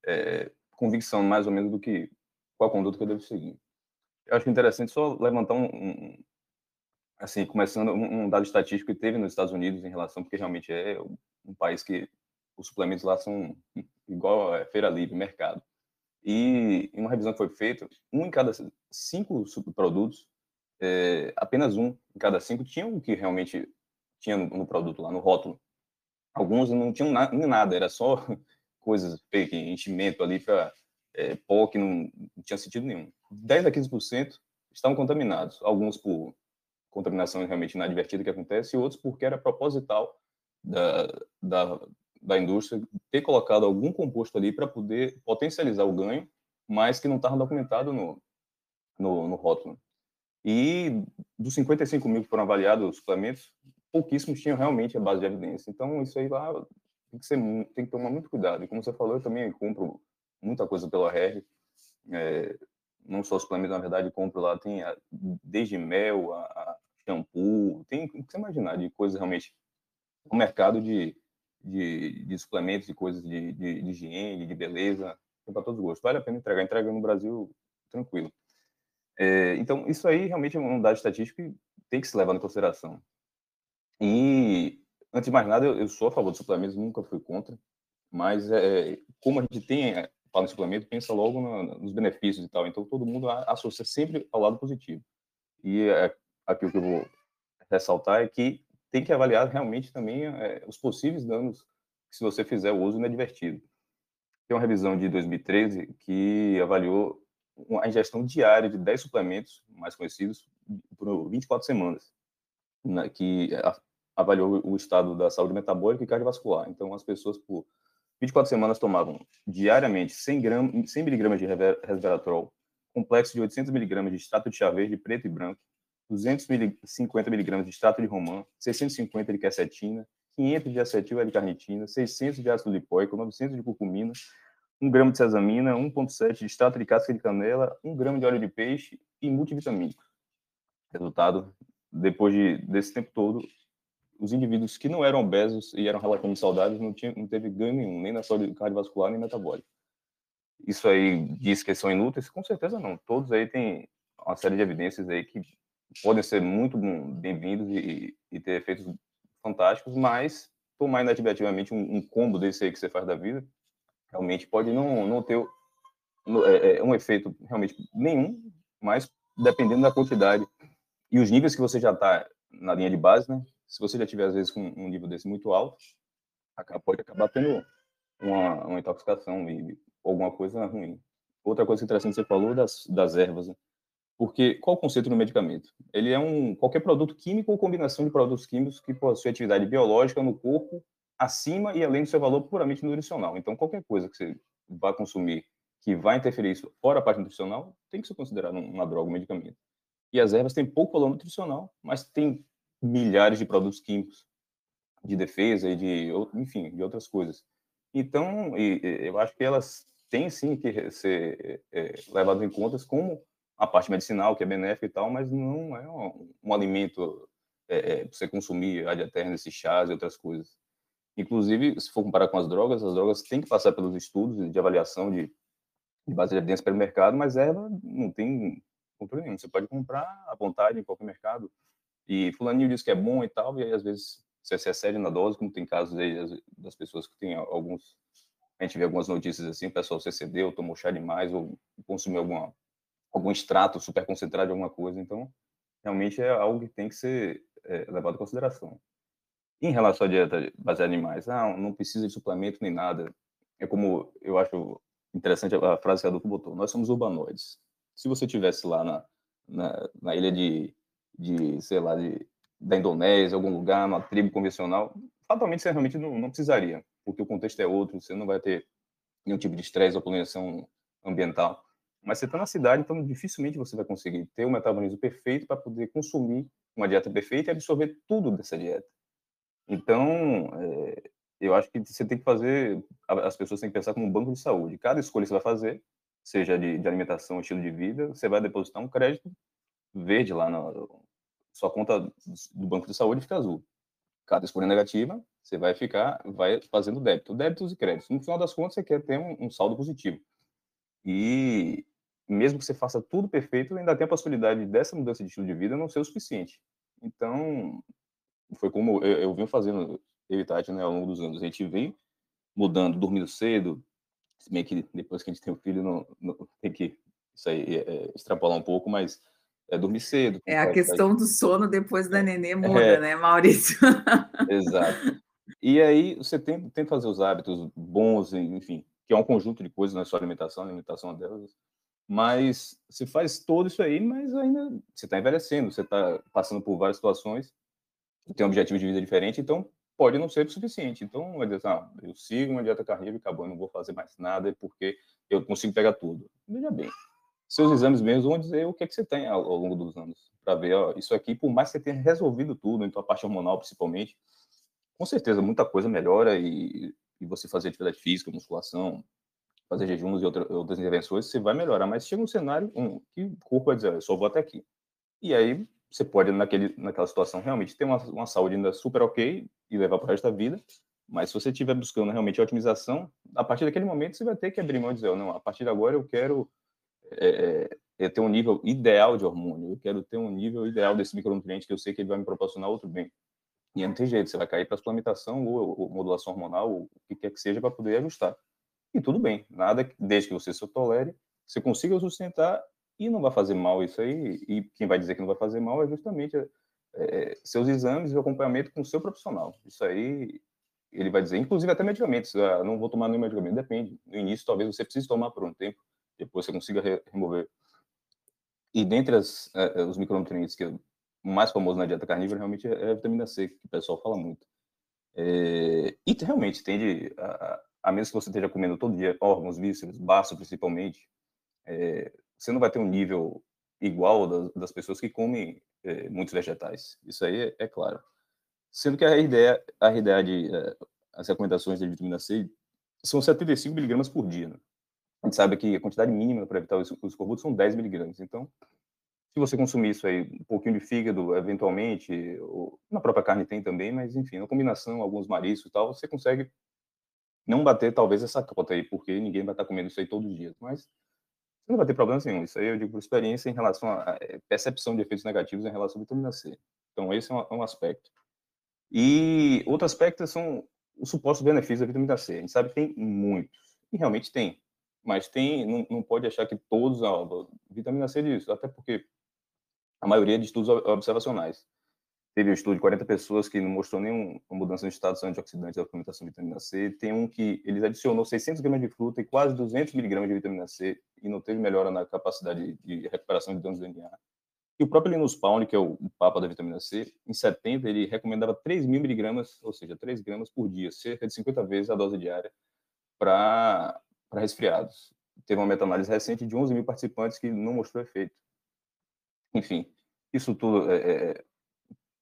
é, convicção mais ou menos do que qual conduta que eu devo seguir. Eu acho interessante só levantar um, um assim, começando um, dado estatístico que teve nos Estados Unidos em relação, porque realmente é um país que os suplementos lá são igual a feira livre, mercado. E em uma revisão que foi feita, um em cada cinco produtos, é, apenas um em cada cinco tinha o que realmente tinha no, produto lá, no rótulo. Alguns não tinham na, nem nada, era só [laughs] coisas fake, enchimento ali para é, pó que não, não, tinha sentido nenhum. 10 a 15% estavam contaminados, alguns por contaminação realmente inadvertida que acontece, e outros porque era proposital da, da, da indústria ter colocado algum composto ali para poder potencializar o ganho, mas que não estava documentado no, no, no rótulo. E dos 55 mil que foram avaliados os suplementos, pouquíssimos tinham realmente a base de evidência. Então, isso aí lá tem que, ser, tem que tomar muito cuidado. E como você falou, eu também compro muita coisa pela RR. É, não só suplementos, na verdade, compro lá, tem a, desde mel a, a shampoo, tem o que você imaginar de coisas realmente. O mercado de, de, de suplementos e coisas de, de, de, higiene, de beleza, tem para todos os gostos. Vale a pena entregar. Entrega no Brasil tranquilo. É, então, isso aí realmente é um dado estatístico que tem que se levar em consideração. E, antes de mais nada, eu, eu sou a favor de suplementos, nunca fui contra, mas é, como a gente tem, é, fala em suplemento, pensa logo no, nos benefícios e tal, então todo mundo associa sempre ao lado positivo. E é, aqui que eu vou ressaltar é que tem que avaliar realmente também é, os possíveis danos que se você fizer o uso inadvertido. Tem uma revisão de 2013 que avaliou a ingestão diária de 10 suplementos mais conhecidos por 24 semanas, né, que avaliou o estado da saúde metabólica e cardiovascular. Então, as pessoas por 24 semanas tomavam diariamente 100, gramas, 100 miligramas de resveratrol, complexo de 800 miligramas de extrato de chá verde preto e branco, 250 miligramas de extrato de romã, 650 de quercetina, 500 de acetil L-carnitina, 600 de ácido lipoico, 900 de curcumina, 1 grama de sesamina, 1,7 de extrato de casca de canela, 1 grama de óleo de peixe e multivitamínico. Resultado, depois de, desse tempo todo, os indivíduos que não eram obesos e eram relativamente saudáveis não, tinham, não teve ganho nenhum, nem na saúde cardiovascular, nem metabólica. Isso aí diz que são inúteis? Com certeza não. Todos aí têm uma série de evidências aí que podem ser muito bem-vindos e, e, ter efeitos fantásticos, mas tomar inadvertidamente um, um, combo desse aí que você faz da vida, realmente pode não, não ter é, é, um efeito realmente nenhum, mas dependendo da quantidade e os níveis que você já está na linha de base, né? Se você já tiver, às vezes, com um nível desse muito alto, pode acabar tendo uma, uma intoxicação e alguma coisa ruim. Outra coisa interessante que você falou das, das ervas, né? Porque qual o conceito do medicamento? Ele é um qualquer produto químico ou combinação de produtos químicos que possui atividade biológica no corpo acima e além do seu valor puramente nutricional. Então, qualquer coisa que você vá consumir que vai interferir isso fora a parte nutricional tem que ser considerado uma droga, um medicamento. E as ervas têm pouco valor nutricional, mas tem milhares de produtos químicos de defesa e de, enfim, de outras coisas. Então, eu acho que elas têm sim que ser é, levadas em conta como a parte medicinal, que é benéfica e tal, mas não é um, um alimento é, é, para você consumir ad eterno, esses chás e outras coisas. Inclusive, se for comparar com as drogas, as drogas têm que passar pelos estudos de avaliação de, de base de evidência pelo mercado, mas erva não tem controle nenhum. Você pode comprar à vontade em qualquer mercado. E fulaninho diz que é bom e tal, e aí às vezes você se excede na dose, como tem casos aí das pessoas que têm alguns... A gente vê algumas notícias assim, o pessoal se excedeu, tomou chá demais, ou consumiu alguma algum extrato super concentrado de alguma coisa. Então, realmente é algo que tem que ser é, levado em consideração. Em relação à dieta baseada em animais, ah, não precisa de suplemento nem nada. É como eu acho interessante a frase que a Adolfo botou: nós somos urbanoides. Se você tivesse lá na, na, na ilha de, de, sei lá, de, da Indonésia, algum lugar, uma tribo convencional, fatalmente você realmente não, não precisaria, porque o contexto é outro, você não vai ter nenhum tipo de estresse ou poluição ambiental. Mas você está na cidade, então dificilmente você vai conseguir ter o metabolismo perfeito para poder consumir uma dieta perfeita e absorver tudo dessa dieta. Então, é, eu acho que você tem que fazer, as pessoas têm que pensar como um banco de saúde. Cada escolha que você vai fazer, seja de, de alimentação, estilo de vida, você vai depositar um crédito verde lá na sua conta do banco de saúde fica azul. Cada escolha negativa, você vai ficar, vai fazendo débito, débitos e créditos. No final das contas, você quer ter um, um saldo positivo. E mesmo que você faça tudo perfeito, ainda tem a possibilidade dessa mudança de estilo de vida não ser o suficiente. Então, foi como eu, eu venho fazendo, eu e Tati, né, ao longo dos anos. A gente vem mudando, dormindo cedo, se bem que depois que a gente tem o filho, não, não, tem que isso aí, é, é, extrapolar um pouco, mas é dormir cedo. É a questão do sono depois da nenê [laughs] muda, é, né, Maurício? [laughs] Exato. E aí você tem, tem que fazer os hábitos bons, enfim, que é um conjunto de coisas, não é só alimentação, a alimentação é delas, mas você faz todo isso aí, mas ainda você está envelhecendo, você está passando por várias situações, tem um objetivo de vida diferente, então pode não ser o suficiente. Então, vai dizer, ah, eu sigo uma dieta carnívora e acabou, eu não vou fazer mais nada porque eu consigo pegar tudo. Veja bem, seus exames mesmo vão dizer o que, é que você tem ao, longo dos anos, para ver, ó, isso aqui, por mais que você tenha resolvido tudo, então a parte hormonal principalmente, com certeza muita coisa melhora e, e você fazer atividade física, musculação, fazer jejuns e outra, outras intervenções, você vai melhorar. Mas chega um cenário um, que o corpo vai dizer, eu só vou até aqui. E aí você pode, naquele, naquela situação, realmente ter uma, uma saúde ainda super ok e levar para o resto da vida. Mas se você estiver buscando realmente a otimização, a partir daquele momento você vai ter que abrir mão e dizer, não, a partir de agora eu quero é, é, ter um nível ideal de hormônio, eu quero ter um nível ideal desse micronutriente que eu sei que ele vai me proporcionar outro bem. E não tem jeito, você vai cair para suplementação ou, ou, modulação hormonal, ou o que quer que seja, para poder ajustar. E tudo bem, nada, desde que você se tolere, você consiga sustentar e não vai fazer mal isso aí. E quem vai dizer que não vai fazer mal é justamente é, é, seus exames e acompanhamento com o seu profissional. Isso aí ele vai dizer, inclusive até medicamentos, ah, não vou tomar nenhum medicamento, depende. No início, talvez você precise tomar por um tempo, depois você consiga re remover. E dentre as, é, os micronutrientes que o mais famoso na dieta carnívora realmente é a vitamina C, que o pessoal fala muito. É, e realmente tende, a, a menos que você esteja comendo todo dia órgãos, vísceras, baço principalmente, é, você não vai ter um nível igual das, das pessoas que comem é, muitos vegetais. Isso aí é, é, claro. Sendo que a ideia, a ideia de é, as recomendações de vitamina C são 75 miligramas por dia. Né? A gente sabe que a quantidade mínima para evitar os, escorbutos são 10 miligramas. Então, se você consumir isso aí, um pouquinho de fígado, eventualmente, ou, na própria carne tem também, mas enfim, na combinação, alguns mariscos e tal, você consegue não bater talvez essa cota aí, porque ninguém vai estar comendo isso aí todos os dias. Mas não vai ter problema nenhum. Isso aí eu digo por experiência em relação à eh, percepção de efeitos negativos em relação à vitamina C. Então, esse é um, é um aspecto. E outro aspecto são os supostos benefícios da vitamina C. A gente sabe que tem muitos, e realmente tem. Mas tem, não, não pode achar que todos, a vitamina C disso, até porque a maioria de estudos observacionais. Teve um estudo de 40 pessoas que não mostrou nenhuma mudança no status antioxidante da fermentação de vitamina C. Tem um que eles adicionou 600 gramas de fruta e quase 200 miligramas de vitamina C e não teve melhora na capacidade de recuperação de danos do DNA. E o próprio Linus Pauling, que é o papa da vitamina C, em 70 ele recomendava 3 mil miligramas, ou seja, 3 gramas por dia, cerca de 50 vezes a dose diária para resfriados. Teve uma meta-análise recente de 11 mil participantes que não mostrou efeito. Enfim, isso tudo é, é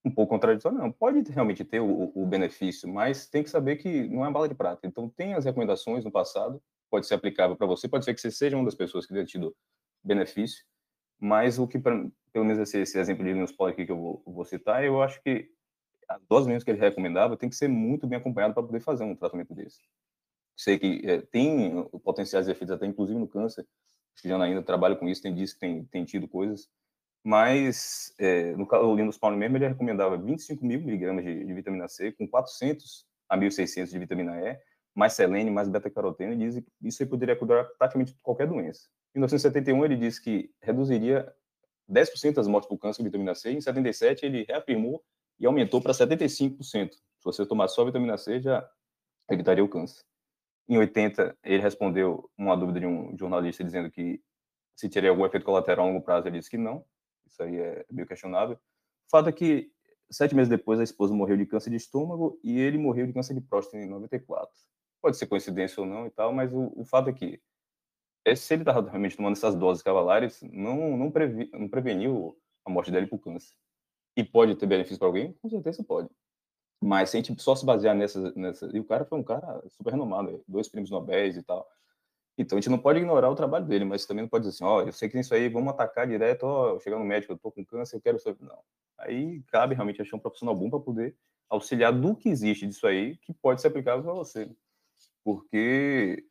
um pouco contraditório, não. Pode realmente ter o, o, benefício, mas tem que saber que não é bala de prata. Então, tem as recomendações no passado, pode ser aplicável para você, pode ser que você seja uma das pessoas que tenha tido benefício, mas o que, pra, pelo menos esse, esse exemplo de Linus aqui que eu vou, vou, citar, eu acho que as doses menos que ele recomendava tem que ser muito bem acompanhado para poder fazer um tratamento desse. Sei que é, tem potenciais efeitos até inclusive no câncer, o ainda trabalha com isso, tem que tem, tem tido coisas, mas é, no caso do Linus Pauling mesmo, ele recomendava 25 mil miligramas de, de, vitamina C com 400 a 1.600 de vitamina E, mais selênio, mais beta-caroteno, e diz que isso aí poderia curar praticamente qualquer doença. Em 1971, ele disse que reduziria 10% das mortes por câncer com vitamina C, em 77 ele reafirmou e aumentou para 75%. Se você tomar só vitamina C, já evitaria o câncer. Em 80, ele respondeu uma dúvida de um jornalista dizendo que se teria algum efeito colateral a longo prazo, ele disse que não. Isso aí é meio questionável. O fato é que, sete meses depois, a esposa morreu de câncer de estômago e ele morreu de câncer de próstata em 94. Pode ser coincidência ou não e tal, mas o, o fato é que, é, se ele estava realmente tomando essas doses cavalares, não, não, previ, não preveniu a morte dele por câncer. E pode ter benefício para alguém? Com certeza pode. Mas se a gente só se basear nessas. E o cara foi um cara super renomado, dois prêmios Nobel e tal. Então a gente não pode ignorar o trabalho dele, mas também não pode dizer assim, ó, oh, eu sei que isso aí, vamos atacar direto, ó, oh, chegar no médico, eu tô com câncer, eu quero saber. Não. Aí cabe realmente achar um profissional bom para poder auxiliar do que existe disso aí, que pode ser aplicável para você. Porque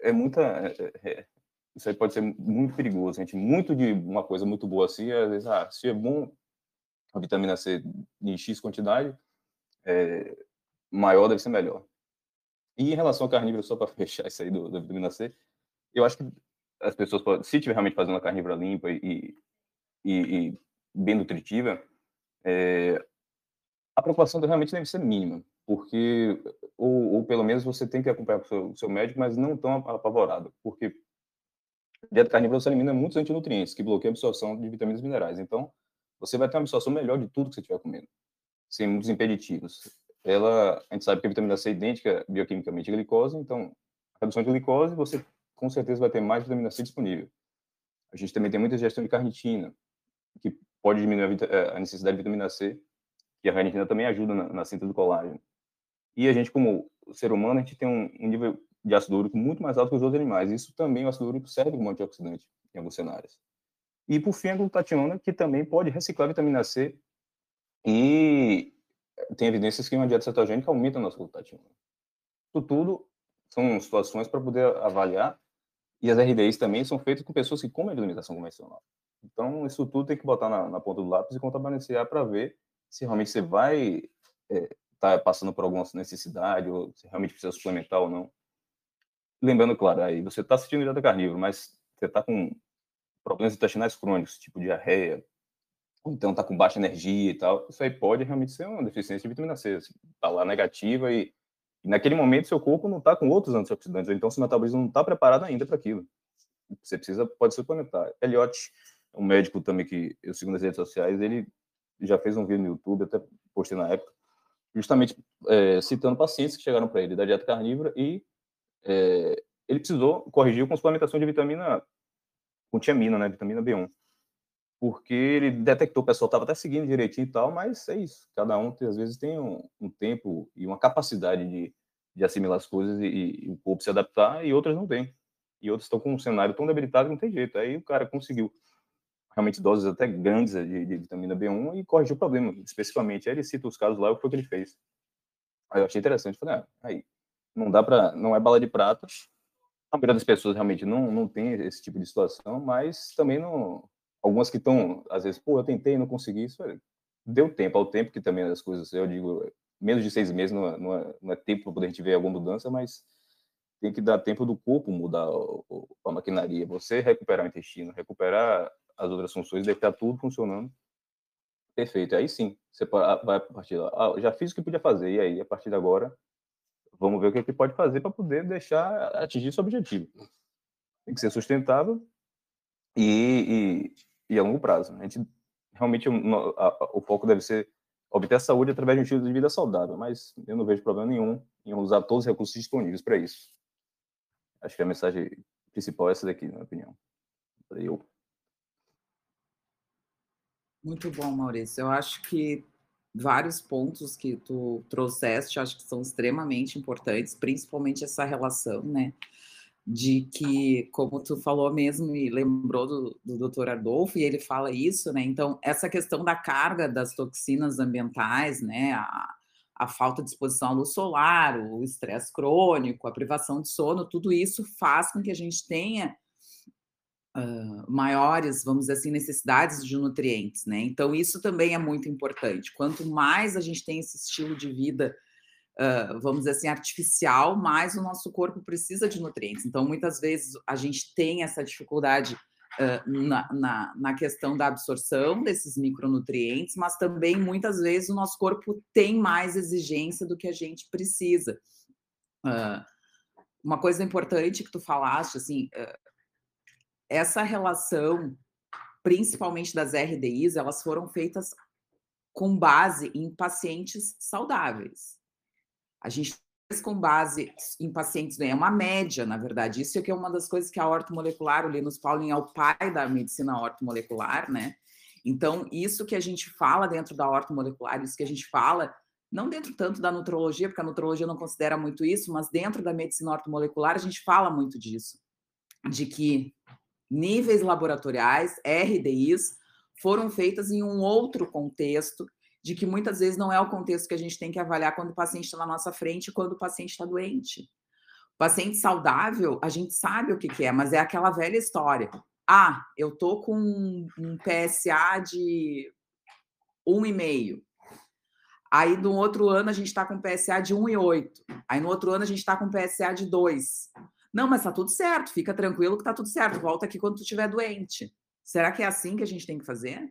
é muita. É, é, é, isso aí pode ser muito perigoso, gente. Muito de uma coisa muito boa assim, às vezes, ah, se é bom, a vitamina C em X quantidade, é, maior deve ser melhor. E em relação ao carnívoro, só para [laughs] fechar isso aí do, da vitamina C, eu acho que as pessoas, podem, se estiver realmente fazendo uma carnívora limpa e, e, e bem nutritiva, é, a preocupação realmente deve ser mínima, porque, ou, ou, pelo menos você tem que acompanhar o seu, o seu médico, mas não tão apavorado, porque dieta carnívora você elimina muitos antinutrientes que bloqueiam a absorção de vitaminas e minerais. Então, você vai ter uma absorção melhor de tudo que você estiver comendo, sem muitos impeditivos. Ela, a gente sabe que a vitamina C é idêntica bioquimicamente à glicose, então, a redução de glicose, você com certeza vai ter mais vitamina C disponível. A gente também tem muita ingestão de carnitina, que pode diminuir a, eh, a necessidade de vitamina C, que a carnitina também ajuda na, na síntese do colágeno. E a gente, como ser humano, a gente tem um, um nível de ácido úrico muito mais alto que os outros animais. Isso também, o ácido úrico serve como antioxidante em alguns cenários. E, por fim, a glutationa, que também pode reciclar vitamina C e tem evidências que uma dieta cetogênica aumenta a nossa glutationa. Isso tudo são situações para poder avaliar e as RDIs também são feitas com pessoas que comem alimentação convencional. Então, isso tudo tem que botar na, na ponta do lápis e contrabalancear para ver se realmente você vai estar é, tá passando por alguma necessidade ou se realmente precisa suplementar ou não. Lembrando, claro, aí você está assistindo dieta carnívoro, mas você está com problemas intestinais crônicos, tipo diarreia, ou então está com baixa energia e tal, isso aí pode realmente ser uma deficiência de vitamina C. Está assim, lá negativa e e naquele momento, seu corpo não está com outros antioxidantes, então seu metabolismo não está preparado ainda para aquilo. Você precisa, pode suplementar. Elliot, um médico também que eu sigo nas redes sociais, ele já fez um vídeo no YouTube, até postei na época, justamente é, citando pacientes que chegaram para ele da dieta carnívora e é, ele precisou corrigir com suplementação de vitamina, com tiamina, né, vitamina B1 porque ele detectou, o pessoal estava até seguindo direitinho e tal, mas é isso. Cada um, às vezes, tem um, um tempo e uma capacidade de, de assimilar as coisas e, e, o corpo se adaptar, e outras não têm. E outras estão com um cenário tão debilitado que não tem jeito. Aí o cara conseguiu realmente doses até grandes de, de vitamina B1 e corrigiu o problema, especificamente. Aí ele cita os casos lá, o que foi que ele fez. Aí eu achei interessante, falei, ah, aí, não dá para, não é bala de prata. A maioria das pessoas realmente não, não tem esse tipo de situação, mas também não, algumas que estão, às vezes, pô, eu tentei, não consegui, isso é, deu tempo, ao tempo que também as coisas, eu digo, menos de seis meses não é, não é, não é tempo para poder a gente ver alguma mudança, mas tem que dar tempo do corpo mudar a maquinaria, você recuperar o intestino, recuperar as outras funções, deve estar tudo funcionando perfeito. Aí sim, você vai a partir lá, ah, já fiz o que podia fazer, e aí, a partir de agora, vamos ver o que, é que pode fazer para poder deixar atingir seu objetivo. Tem que ser sustentável e, e e a longo prazo. A gente realmente o, a, foco deve ser obter saúde através de um estilo de vida saudável, mas eu não vejo problema nenhum em usar todos os recursos disponíveis para isso. Acho que a mensagem principal é essa daqui, na minha opinião. Eu. Muito bom, Maurício. Eu acho que vários pontos que tu trouxeste, acho que são extremamente importantes, principalmente essa relação, né, de que, como tu falou mesmo e lembrou do, do doutor Ardolfo, e ele fala isso, né? Então, essa questão da carga das toxinas ambientais, né? A, a falta de exposição à luz solar, o estresse crônico, a privação de sono, tudo isso faz com que a gente tenha uh, maiores, vamos dizer assim, necessidades de nutrientes, né? Então, isso também é muito importante. Quanto mais a gente tem esse estilo de vida uh, vamos dizer assim, artificial, mas o nosso corpo precisa de nutrientes. Então, muitas vezes a gente tem essa dificuldade uh, na, na, na, questão da absorção desses micronutrientes, mas também muitas vezes o nosso corpo tem mais exigência do que a gente precisa. Uh, uma coisa importante que tu falaste, assim, essa relação, principalmente das RDIs, elas foram feitas com base em pacientes saudáveis. A gente fez com base em pacientes, né, é uma média, na verdade. Isso é que é uma das coisas que a ortomolecular, o Linus Pauling é o pai da medicina ortomolecular, né? Então, isso que a gente fala dentro da ortomolecular, isso que a gente fala, não dentro tanto da nutrologia, porque a nutrologia não considera muito isso, mas dentro da medicina ortomolecular, a gente fala muito disso, de que níveis laboratoriais, RDIs, foram feitas em um outro contexto de que muitas vezes não é o contexto que a gente tem que avaliar quando o paciente está na nossa frente e quando o paciente está doente. O paciente saudável, a gente sabe o que, que é, mas é aquela velha história. Ah, eu tô com um PSA de 1,5. Aí no outro ano a gente está com PSA de 1,8. Aí no outro ano a gente está com PSA de 2. Não, mas tá tudo certo, fica tranquilo que tá tudo certo. Volta aqui quando tu estiver doente. Será que é assim que a gente tem que fazer?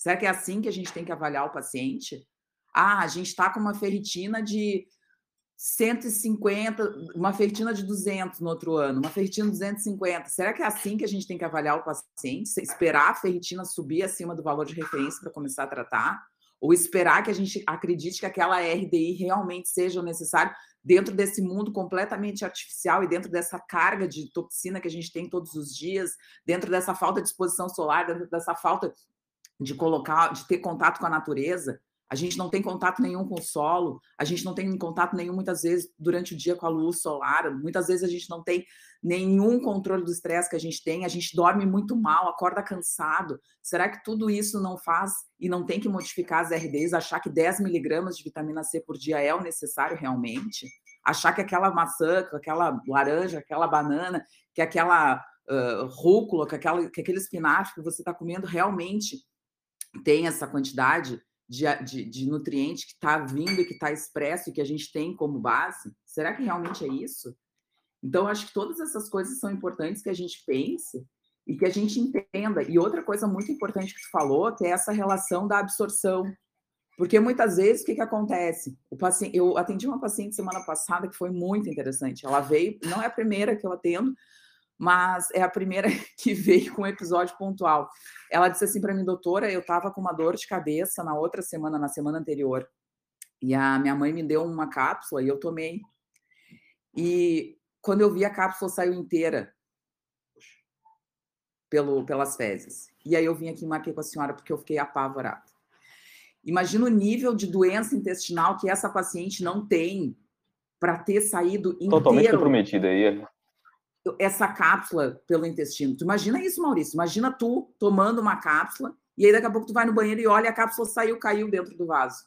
Será que é assim que a gente tem que avaliar o paciente? Ah, a gente está com uma ferritina de 150, uma ferritina de 200 no outro ano, uma ferritina de 250. Será que é assim que a gente tem que avaliar o paciente? Esperar a ferritina subir acima do valor de referência para começar a tratar? Ou esperar que a gente acredite que aquela RDI realmente seja necessário dentro desse mundo completamente artificial e dentro dessa carga de toxina que a gente tem todos os dias, dentro dessa falta de exposição solar, dentro dessa falta de colocar, de ter contato com a natureza, a gente não tem contato nenhum com o solo, a gente não tem contato nenhum, muitas vezes, durante o dia com a luz solar, muitas vezes a gente não tem nenhum controle do estresse que a gente tem, a gente dorme muito mal, acorda cansado. Será que tudo isso não faz e não tem que modificar as RDs, achar que 10 miligramas de vitamina C por dia é o necessário realmente? Achar que aquela maçã, que aquela laranja, aquela banana, que aquela uh, rúcula, que, aquela, que aquele espinafre que você está comendo realmente tem essa quantidade? de, de, de nutriente que está vindo e que está expresso e que a gente tem como base? Será que realmente é isso? Então, acho que todas essas coisas são importantes que a gente pense e que a gente entenda. E outra coisa muito importante que tu falou, que é essa relação da absorção. Porque muitas vezes o que, que acontece? O paciente, eu atendi uma paciente semana passada que foi muito interessante. Ela veio, não é a primeira que eu atendo, mas é a primeira [laughs] que veio com um episódio pontual. Ela disse assim para mim, doutora, eu estava com uma dor de cabeça na outra semana, na semana anterior, e a minha mãe me deu uma cápsula e eu tomei. E quando eu vi a cápsula saiu inteira pelo, pelas fezes. E aí eu vim aqui e marquei com a senhora porque eu fiquei apavorada. Imagina o nível de doença intestinal que essa paciente não tem para ter saído inteiro. Totalmente comprometida aí essa cápsula pelo intestino. Tu imagina isso, Maurício? Imagina tu tomando uma cápsula e aí daqui a pouco tu vai no banheiro e olha a cápsula saiu, caiu dentro do vaso.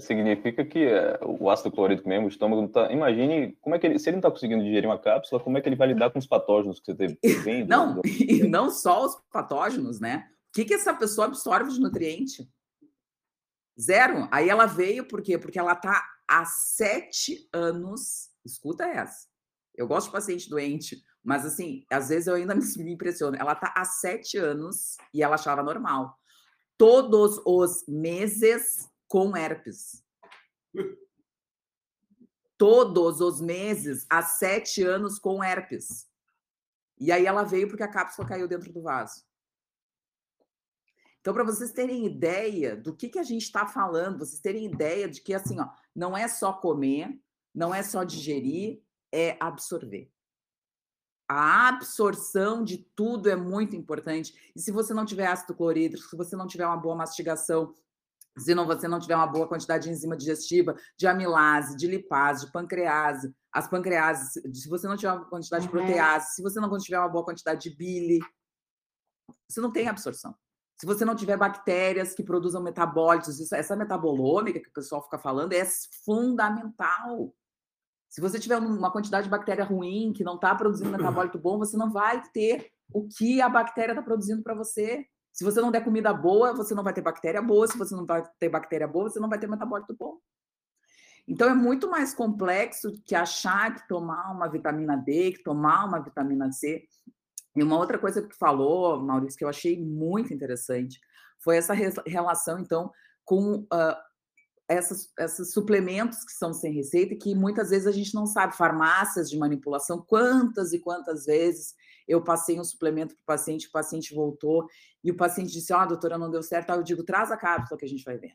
Significa que é, o ácido clorídrico mesmo, o estômago não tá. Imagine como é que ele, se ele não está conseguindo digerir uma cápsula, como é que ele vai lidar com os patógenos que você teve? [laughs] Vendo, não, do... e não só os patógenos, né? O que, que essa pessoa absorve de nutriente? Zero. Aí ela veio, por quê? Porque ela está há sete anos. Escuta essa eu gosto de paciente doente, mas assim, às vezes eu ainda [laughs] me impressiono. Ela tá há sete anos e ela achava normal. Todos os meses com herpes. Todos os meses, há sete anos com herpes. E aí ela veio porque a cápsula caiu dentro do vaso. Então, para vocês terem ideia do que, que a gente está falando, vocês terem ideia de que assim, ó, não é só comer, não é só digerir, é absorver. A absorção de tudo é muito importante. E se você não tiver ácido clorídrico, se você não tiver uma boa mastigação, se não, você não tiver uma boa quantidade de enzima digestiva, de amilase, de lipase, de pancrease, as pancreases, se você não tiver uma quantidade de protease, se você não tiver uma boa quantidade de bile, você não tem absorção. Se você não tiver bactérias que produzam metabólitos, isso, essa metabolômica que o pessoal fica falando é fundamental. Se você tiver uma quantidade de bactéria ruim, que não está produzindo metabólito bom, você não vai ter o que a bactéria está produzindo para você. Se você não der comida boa, você não vai ter bactéria boa. Se você não vai ter bactéria boa, você não vai ter metabólito bom. Então é muito mais complexo que achar que tomar uma vitamina D, que tomar uma vitamina C. E uma outra coisa que falou, Maurício, que eu achei muito interessante, foi essa relação, então, com uh, essas, esses suplementos que são sem receita que muitas vezes a gente não sabe, farmácias de manipulação, quantas e quantas vezes eu passei um suplemento para o paciente, o paciente voltou e o paciente disse, ó, oh, doutora, não deu certo, aí eu digo, traz a cápsula que a gente vai ver.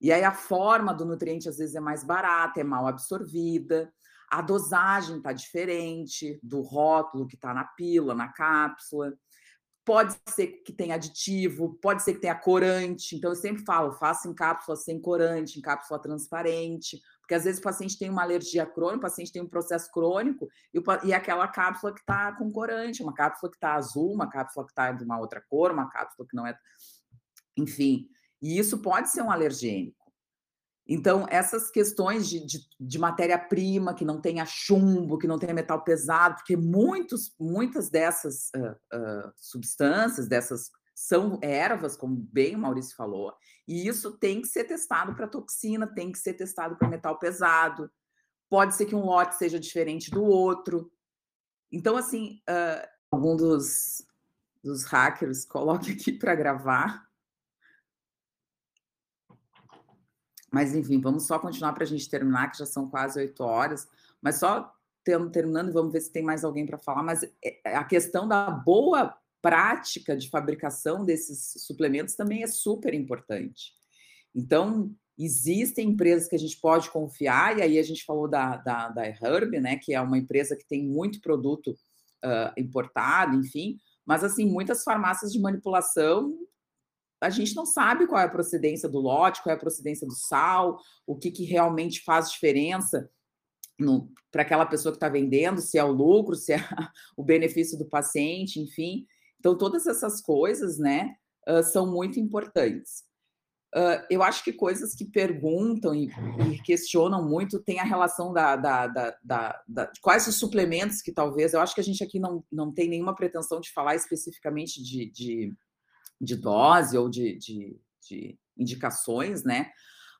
E aí a forma do nutriente às vezes é mais barata, é mal absorvida, a dosagem está diferente do rótulo que está na pílula, na cápsula. Pode ser que tenha aditivo, pode ser que tenha corante. Então, eu sempre falo, faça em cápsula sem corante, em cápsula transparente, porque às vezes o paciente tem uma alergia crônica, o paciente tem um processo crônico, e, o, e aquela cápsula que está com corante, uma cápsula que está azul, uma cápsula que está de uma outra cor, uma cápsula que não é. Enfim, e isso pode ser um alergênico. Então, essas questões de, de, de matéria-prima que não tenha chumbo, que não tenha metal pesado, porque muitos, muitas dessas uh, uh, substâncias, dessas são ervas, como bem o Maurício falou, e isso tem que ser testado para toxina, tem que ser testado para metal pesado. Pode ser que um lote seja diferente do outro. Então, assim, uh, algum dos, dos hackers [laughs] coloque aqui para gravar. Mas, enfim, vamos só continuar para a gente terminar, que já são quase oito horas. Mas só terminando, vamos ver se tem mais alguém para falar. Mas é, a questão da boa prática de fabricação desses suplementos também é super importante. Então, existem empresas que a gente pode confiar, e aí a gente falou da, da, da Herb, né, que é uma empresa que tem muito produto uh, importado, enfim, mas assim, muitas farmácias de manipulação, a gente não sabe qual é a procedência do lote, qual é a procedência do sal, o que, que realmente faz diferença para aquela pessoa que está vendendo, se é o lucro, se é [laughs] o benefício do paciente, enfim. Então, todas essas coisas, né, uh, são muito importantes. Uh, eu acho que coisas que perguntam e, e questionam muito tem a relação da, da, da, da, quais os suplementos que talvez. Eu acho que a gente aqui não, não tem nenhuma pretensão de falar especificamente de, de, de dose ou de, de, de indicações, né?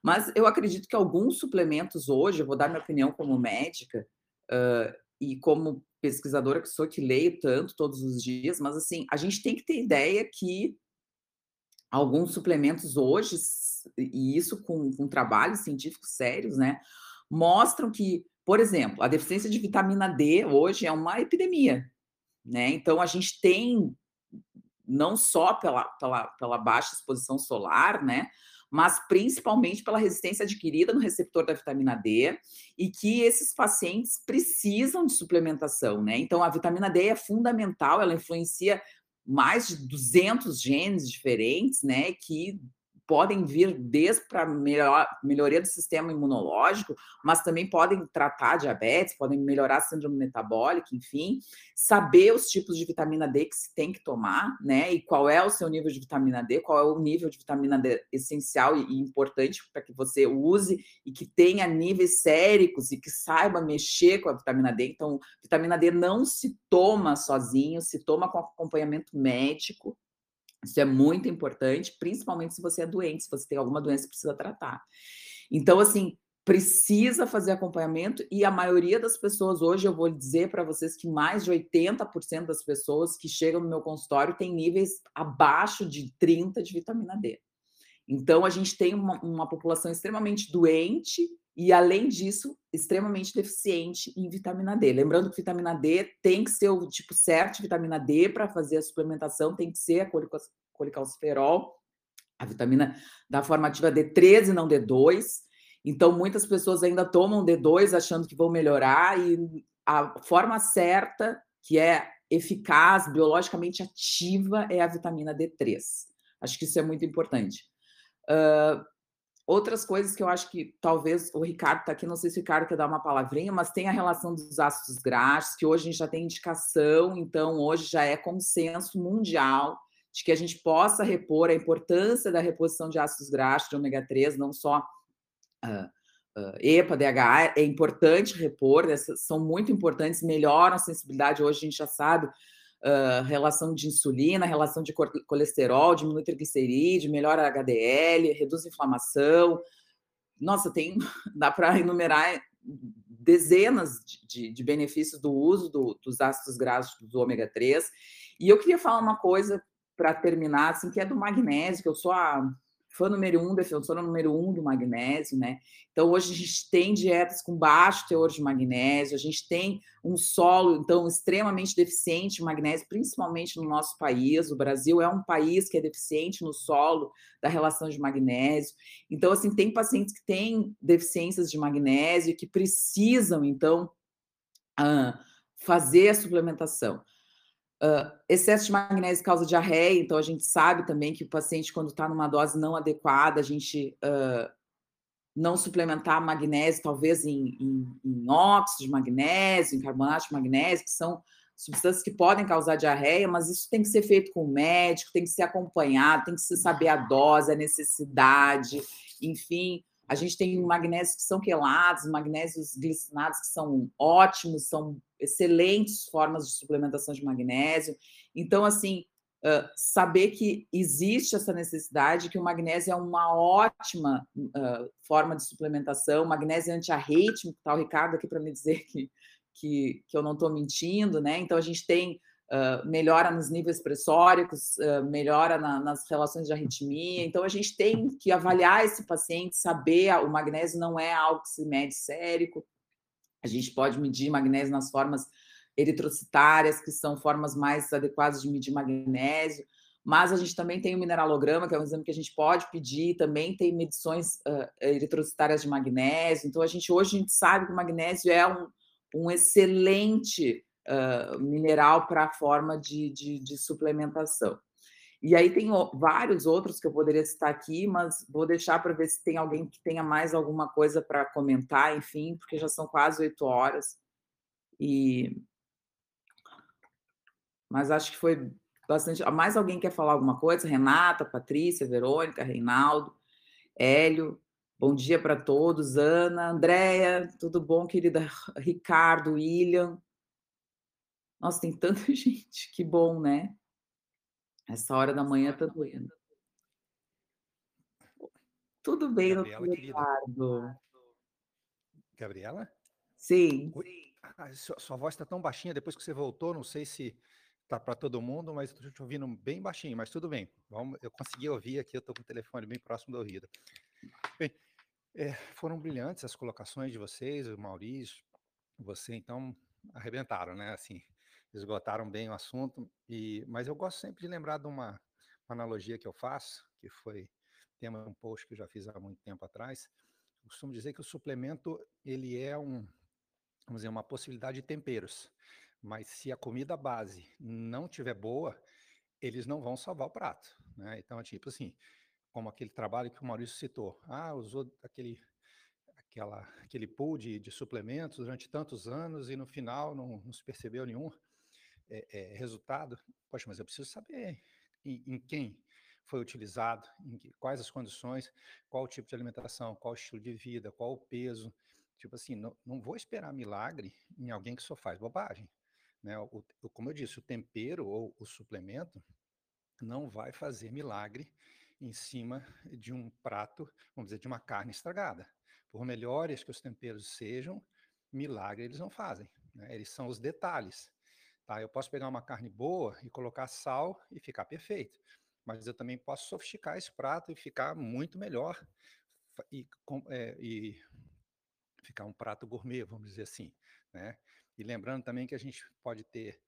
Mas eu acredito que alguns suplementos hoje, eu vou dar minha opinião como médica, uh, e como pesquisadora que sou, que leio tanto todos os dias, mas assim, a gente tem que ter ideia que alguns suplementos hoje, e isso com, com trabalhos científicos sérios, né, mostram que, por exemplo, a deficiência de vitamina D hoje é uma epidemia, né? Então a gente tem não só pela, pela, pela baixa exposição solar, né? mas principalmente pela resistência adquirida no receptor da vitamina D e que esses pacientes precisam de suplementação, né? Então, a vitamina D é fundamental, ela influencia mais de 200 genes diferentes, né, que podem vir desde para melhor, melhoria do sistema imunológico, mas também podem tratar diabetes, podem melhorar a síndrome metabólica, enfim, saber os tipos de vitamina D que se tem que tomar, né? E qual é o seu nível de vitamina D, qual é o nível de vitamina D essencial e, e importante para que você use e que tenha níveis séricos e que saiba mexer com a vitamina D. Então, vitamina D não se toma sozinho, se toma com acompanhamento médico, isso é muito importante, principalmente se você é doente, se você tem alguma doença que precisa tratar. Então, assim, precisa fazer acompanhamento e a maioria das pessoas hoje, eu vou dizer para vocês que mais de 80% das pessoas que chegam no meu consultório têm níveis abaixo de 30 de vitamina D. Então, a gente tem uma, uma população extremamente doente e, além disso, extremamente deficiente em vitamina D. Lembrando que vitamina D tem que ser o tipo certo vitamina D para fazer a suplementação, tem que ser a colicalciferol, a vitamina da formativa D3 e não D2. Então, muitas pessoas ainda tomam D2 achando que vão melhorar, e a forma certa, que é eficaz, biologicamente ativa, é a vitamina D3. Acho que isso é muito importante. Uh, Outras coisas que eu acho que talvez o Ricardo está aqui, não sei se o Ricardo quer dar uma palavrinha, mas tem a relação dos ácidos graxos, que hoje a gente já tem indicação, então hoje já é consenso mundial de que a gente possa repor a importância da reposição de ácidos graxos de ômega 3, não só uh, uh, EPA, DHA, é importante repor, essas são muito importantes, melhoram a sensibilidade, hoje a gente já sabe uh, relação de insulina, relação de colesterol, diminui triglicerídeo, melhora HDL, reduz inflamação. Nossa, tem [laughs] dá para enumerar dezenas de, de, de, benefícios do uso do, dos ácidos graxos do ômega 3. E eu queria falar uma coisa para terminar, assim, que é do magnésio, que eu sou a fã número um, defensora número um do magnésio, né? Então, hoje a gente tem dietas com baixo teor de magnésio, a gente tem um solo, então, extremamente deficiente em magnésio, principalmente no nosso país. O Brasil é um país que é deficiente no solo da relação de magnésio. Então, assim, tem pacientes que têm deficiências de magnésio que precisam, então, fazer a suplementação. Uh, excesso de magnésio causa diarreia, então a gente sabe também que o paciente, quando está numa dose não adequada, a gente uh, não suplementar magnésio, talvez em, em, em, óxido de magnésio, em carbonato de magnésio, que são substâncias que podem causar diarreia, mas isso tem que ser feito com o médico, tem que ser acompanhado, tem que se saber a dose, a necessidade, enfim. A gente tem magnésios que são quelados, magnésios glicinados que são ótimos, são excelentes formas de suplementação de magnésio. Então, assim, uh, saber que existe essa necessidade, que o magnésio é uma ótima uh, forma de suplementação, magnésio antiarrítmico, tá o Ricardo aqui para me dizer que, que, que eu não estou mentindo, né? Então a gente tem Melhora nos níveis pressóricos, uh, melhora na, nas relações de arritmia. Então, a gente tem que avaliar esse paciente, saber o magnésio não é algo que se mede sérico. A gente pode medir magnésio nas formas eritrocitárias, que são formas mais adequadas de medir magnésio. Mas a gente também tem o mineralograma, que é um exame que a gente pode pedir, também tem medições uh, eritrocitárias de magnésio. Então, a gente hoje a gente sabe que o magnésio é um, um excelente uh, mineral para a forma de, de, de, suplementação. E aí tem vários outros que eu poderia citar aqui, mas vou deixar para ver se tem alguém que tenha mais alguma coisa para comentar, enfim, porque já são quase oito horas. E mas acho que foi bastante. Mais alguém quer falar alguma coisa? Renata, Patrícia, Verônica, Reinaldo, Hélio. Bom dia para todos. Ana, Andréia, tudo bom, querida? Ricardo, William. Nossa, tem tanta [laughs] gente, que bom, né? Essa hora da manhã tá doendo. Tudo bem, Gabriela, Ricardo? Gabriela? Sim. Ah, sua, sua, voz está tão baixinha depois que você voltou, não sei se tá para todo mundo, mas estou te ouvindo bem baixinho, mas tudo bem. Vamos, eu consegui ouvir aqui, eu estou com o telefone bem próximo do ouvido. Bem, é, foram brilhantes as colocações de vocês, o Maurício, você, então, arrebentaram, né? Assim, esgotaram bem o assunto. E, mas eu gosto sempre de lembrar de uma, uma analogia que eu faço, que foi tema de um post que eu já fiz há muito tempo atrás. Eu costumo dizer que o suplemento ele é um, vamos dizer, uma possibilidade de temperos. Mas se a comida base não tiver boa, eles não vão salvar o prato. Né? Então, é tipo assim, como aquele trabalho que o Maurício citou. Ah, usou aquele, aquela, aquele pool de, de suplementos durante tantos anos e no final não, não se percebeu nenhum é, é, resultado, poxa, mas eu preciso saber em, em quem foi utilizado, que, quais as condições, qual o tipo de alimentação, qual o estilo de vida, qual o peso. Tipo assim, não, não vou esperar milagre em alguém que só faz bobagem. Né? O, o, como eu disse, o tempero ou o suplemento não vai fazer milagre em cima de um prato, vamos dizer, de uma carne estragada. Por melhores que os temperos sejam, milagre eles não fazem. Né? Eles são os detalhes. Tá? Eu posso pegar uma carne boa e colocar sal e ficar perfeito. Mas eu também posso sofisticar esse prato e ficar muito melhor e, é, e ficar um prato gourmet, vamos dizer assim. Né? E lembrando também que a gente pode ter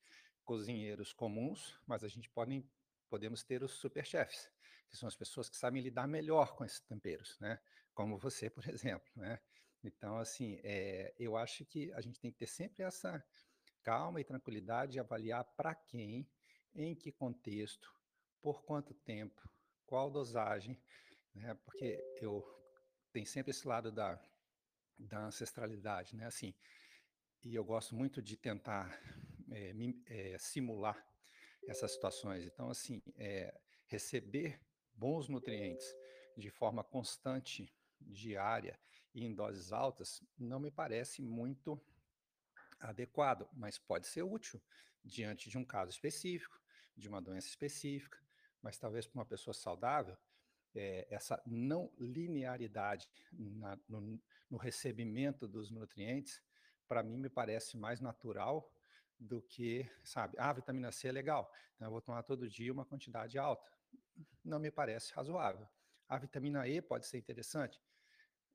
cozinheiros comuns, mas a gente pode, podemos ter os superchefs, que são as pessoas que sabem lidar melhor com esses temperos, né? como você, por [laughs] exemplo. Né? Então, assim, é, eu acho que a gente tem que ter sempre essa calma e tranquilidade de avaliar para quem, em que contexto, por quanto tempo, qual dosagem, né? Porque eu tem sempre esse lado da, da ancestralidade, né? Assim, e eu gosto muito de tentar é, é, simular essas situações. Então, assim, é, receber bons nutrientes de forma constante, diária e em doses altas, não me parece muito adequado, mas pode ser útil diante de um caso específico, de uma doença específica, mas talvez para uma pessoa saudável, é, essa não linearidade na, no, no, recebimento dos nutrientes, para mim me parece mais natural do que, sabe, ah, a vitamina C é legal, então eu vou tomar todo dia uma quantidade alta. Não me parece razoável. A vitamina E pode ser interessante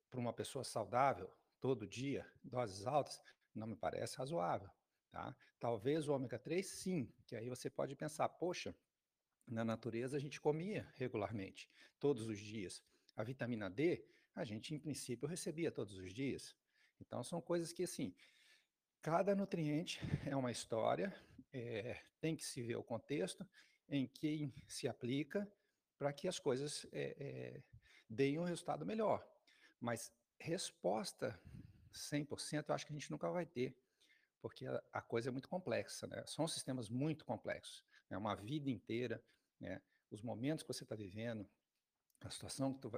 para uma pessoa saudável, todo dia, doses altas, não me parece razoável. Tá? Talvez o ômega 3, sim, que aí você pode pensar, poxa, na natureza a gente comia regularmente, todos os dias. A vitamina D, a gente em princípio recebia todos os dias. Então são coisas que assim, cada nutriente é uma história, é, tem que se ver o contexto em que se aplica para que as coisas é, é, deem um resultado melhor. Mas resposta 100%, eu acho que a gente nunca vai ter, porque a, coisa é muito complexa, né? São sistemas muito complexos, é né? uma vida inteira, né? Os momentos que você está vivendo, a situação que, tu,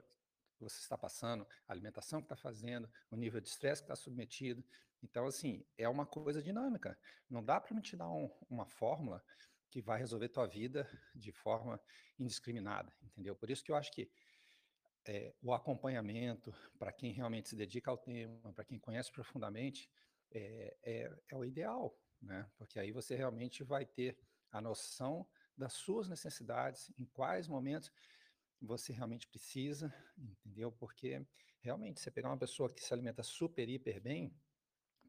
você está passando, a alimentação que está fazendo, o nível de estresse que está submetido. Então, assim, é uma coisa dinâmica. Não dá para me te dar um, uma fórmula que vai resolver tua vida de forma indiscriminada, entendeu? Por isso que eu acho que é, o acompanhamento, para quem realmente se dedica ao tema, para quem conhece profundamente, é, é, é, o ideal, né? Porque aí você realmente vai ter a noção das suas necessidades, em quais momentos você realmente precisa, entendeu? Porque realmente você pegar uma pessoa que se alimenta super, hiper bem,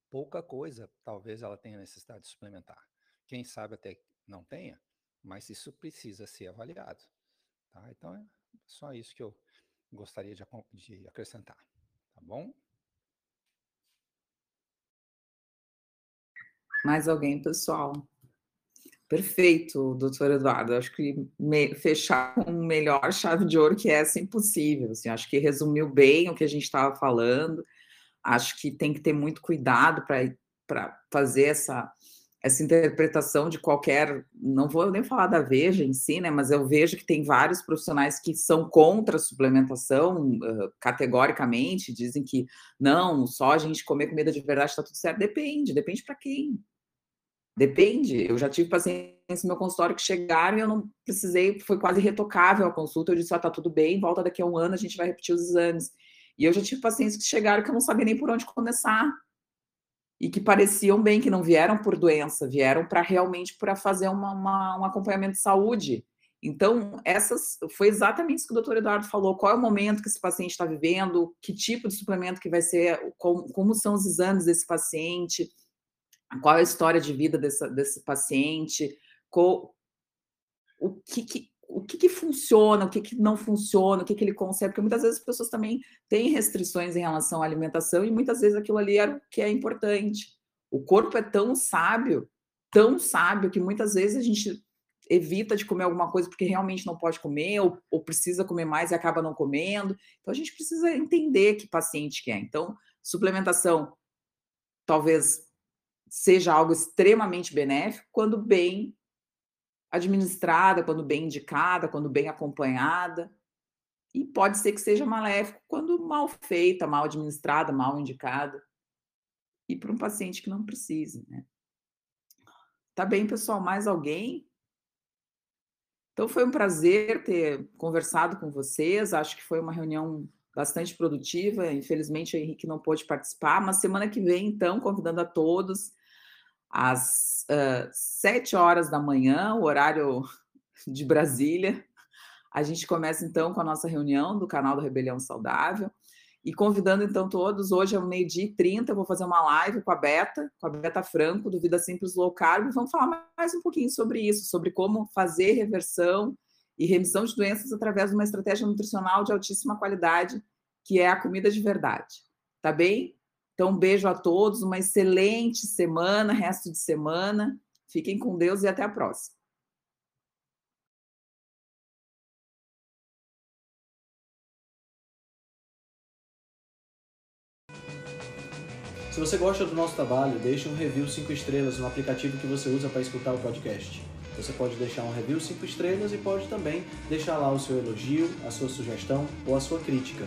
pouca coisa talvez ela tenha necessidade de suplementar. Quem sabe até não tenha, mas isso precisa ser avaliado. Tá? Então é só isso que eu gostaria de, de acrescentar. Tá bom? Mais alguém, pessoal? Perfeito, doutor Eduardo. Acho que me, fechar com melhor chave de ouro que essa é impossível. Assim, acho que resumiu bem o que a gente estava falando. Acho que tem que ter muito cuidado para fazer essa, essa interpretação de qualquer. Não vou nem falar da Veja em si, né? Mas eu vejo que tem vários profissionais que são contra a suplementação uh, categoricamente, dizem que não, só a gente comer comida de verdade está tudo certo. Depende, depende para quem. Depende. Eu já tive pacientes no meu consultório que chegaram e eu não precisei, foi quase retocável a consulta. Eu disse: ah, tá tudo bem, volta daqui a um ano, a gente vai repetir os exames. E eu já tive pacientes que chegaram que eu não sabia nem por onde começar. E que pareciam bem, que não vieram por doença, vieram para realmente para fazer uma, uma, um acompanhamento de saúde. Então, essas foi exatamente isso que o doutor Eduardo falou. Qual é o momento que esse paciente está vivendo, que tipo de suplemento que vai ser, como, como são os exames desse paciente qual é a história de vida dessa, desse paciente, qual, o que, que o que, que, funciona, o que, que não funciona, o que, que ele consegue, porque muitas vezes as pessoas também têm restrições em relação à alimentação e muitas vezes aquilo ali é o que é importante. O corpo é tão sábio, tão sábio, que muitas vezes a gente evita de comer alguma coisa porque realmente não pode comer ou, ou precisa comer mais e acaba não comendo. Então a gente precisa entender que paciente quer. Então, suplementação talvez seja algo extremamente benéfico quando bem administrada, quando bem indicada, quando bem acompanhada. E pode ser que seja maléfico quando mal feita, mal administrada, mal indicada. E para um paciente que não precise, né? Tá bem, pessoal? Mais alguém? Então foi um prazer ter conversado com vocês. Acho que foi uma reunião bastante produtiva. Infelizmente, o Henrique não pôde participar, mas semana que vem, então, convidando a todos às 7 horas da manhã, o horário [laughs] de Brasília. A gente começa então com a nossa reunião do canal do Rebelião Saudável. E convidando então todos, hoje é o meio-dia e 30, eu vou fazer uma live com a Beta, com a Beta Franco, do Vida Simples Low Carb, vamos falar mais um pouquinho sobre isso, sobre como fazer reversão e remissão de doenças através de uma estratégia nutricional de altíssima qualidade, que é a comida de verdade. Tá bem? Então, um beijo a todos, uma excelente semana, resto de semana. Fiquem com Deus e até a próxima. Se você gosta do nosso trabalho, deixe um review 5 estrelas no aplicativo que você usa para escutar o podcast. Você pode deixar um review 5 estrelas e pode também deixar lá o seu elogio, a sua sugestão ou a sua crítica.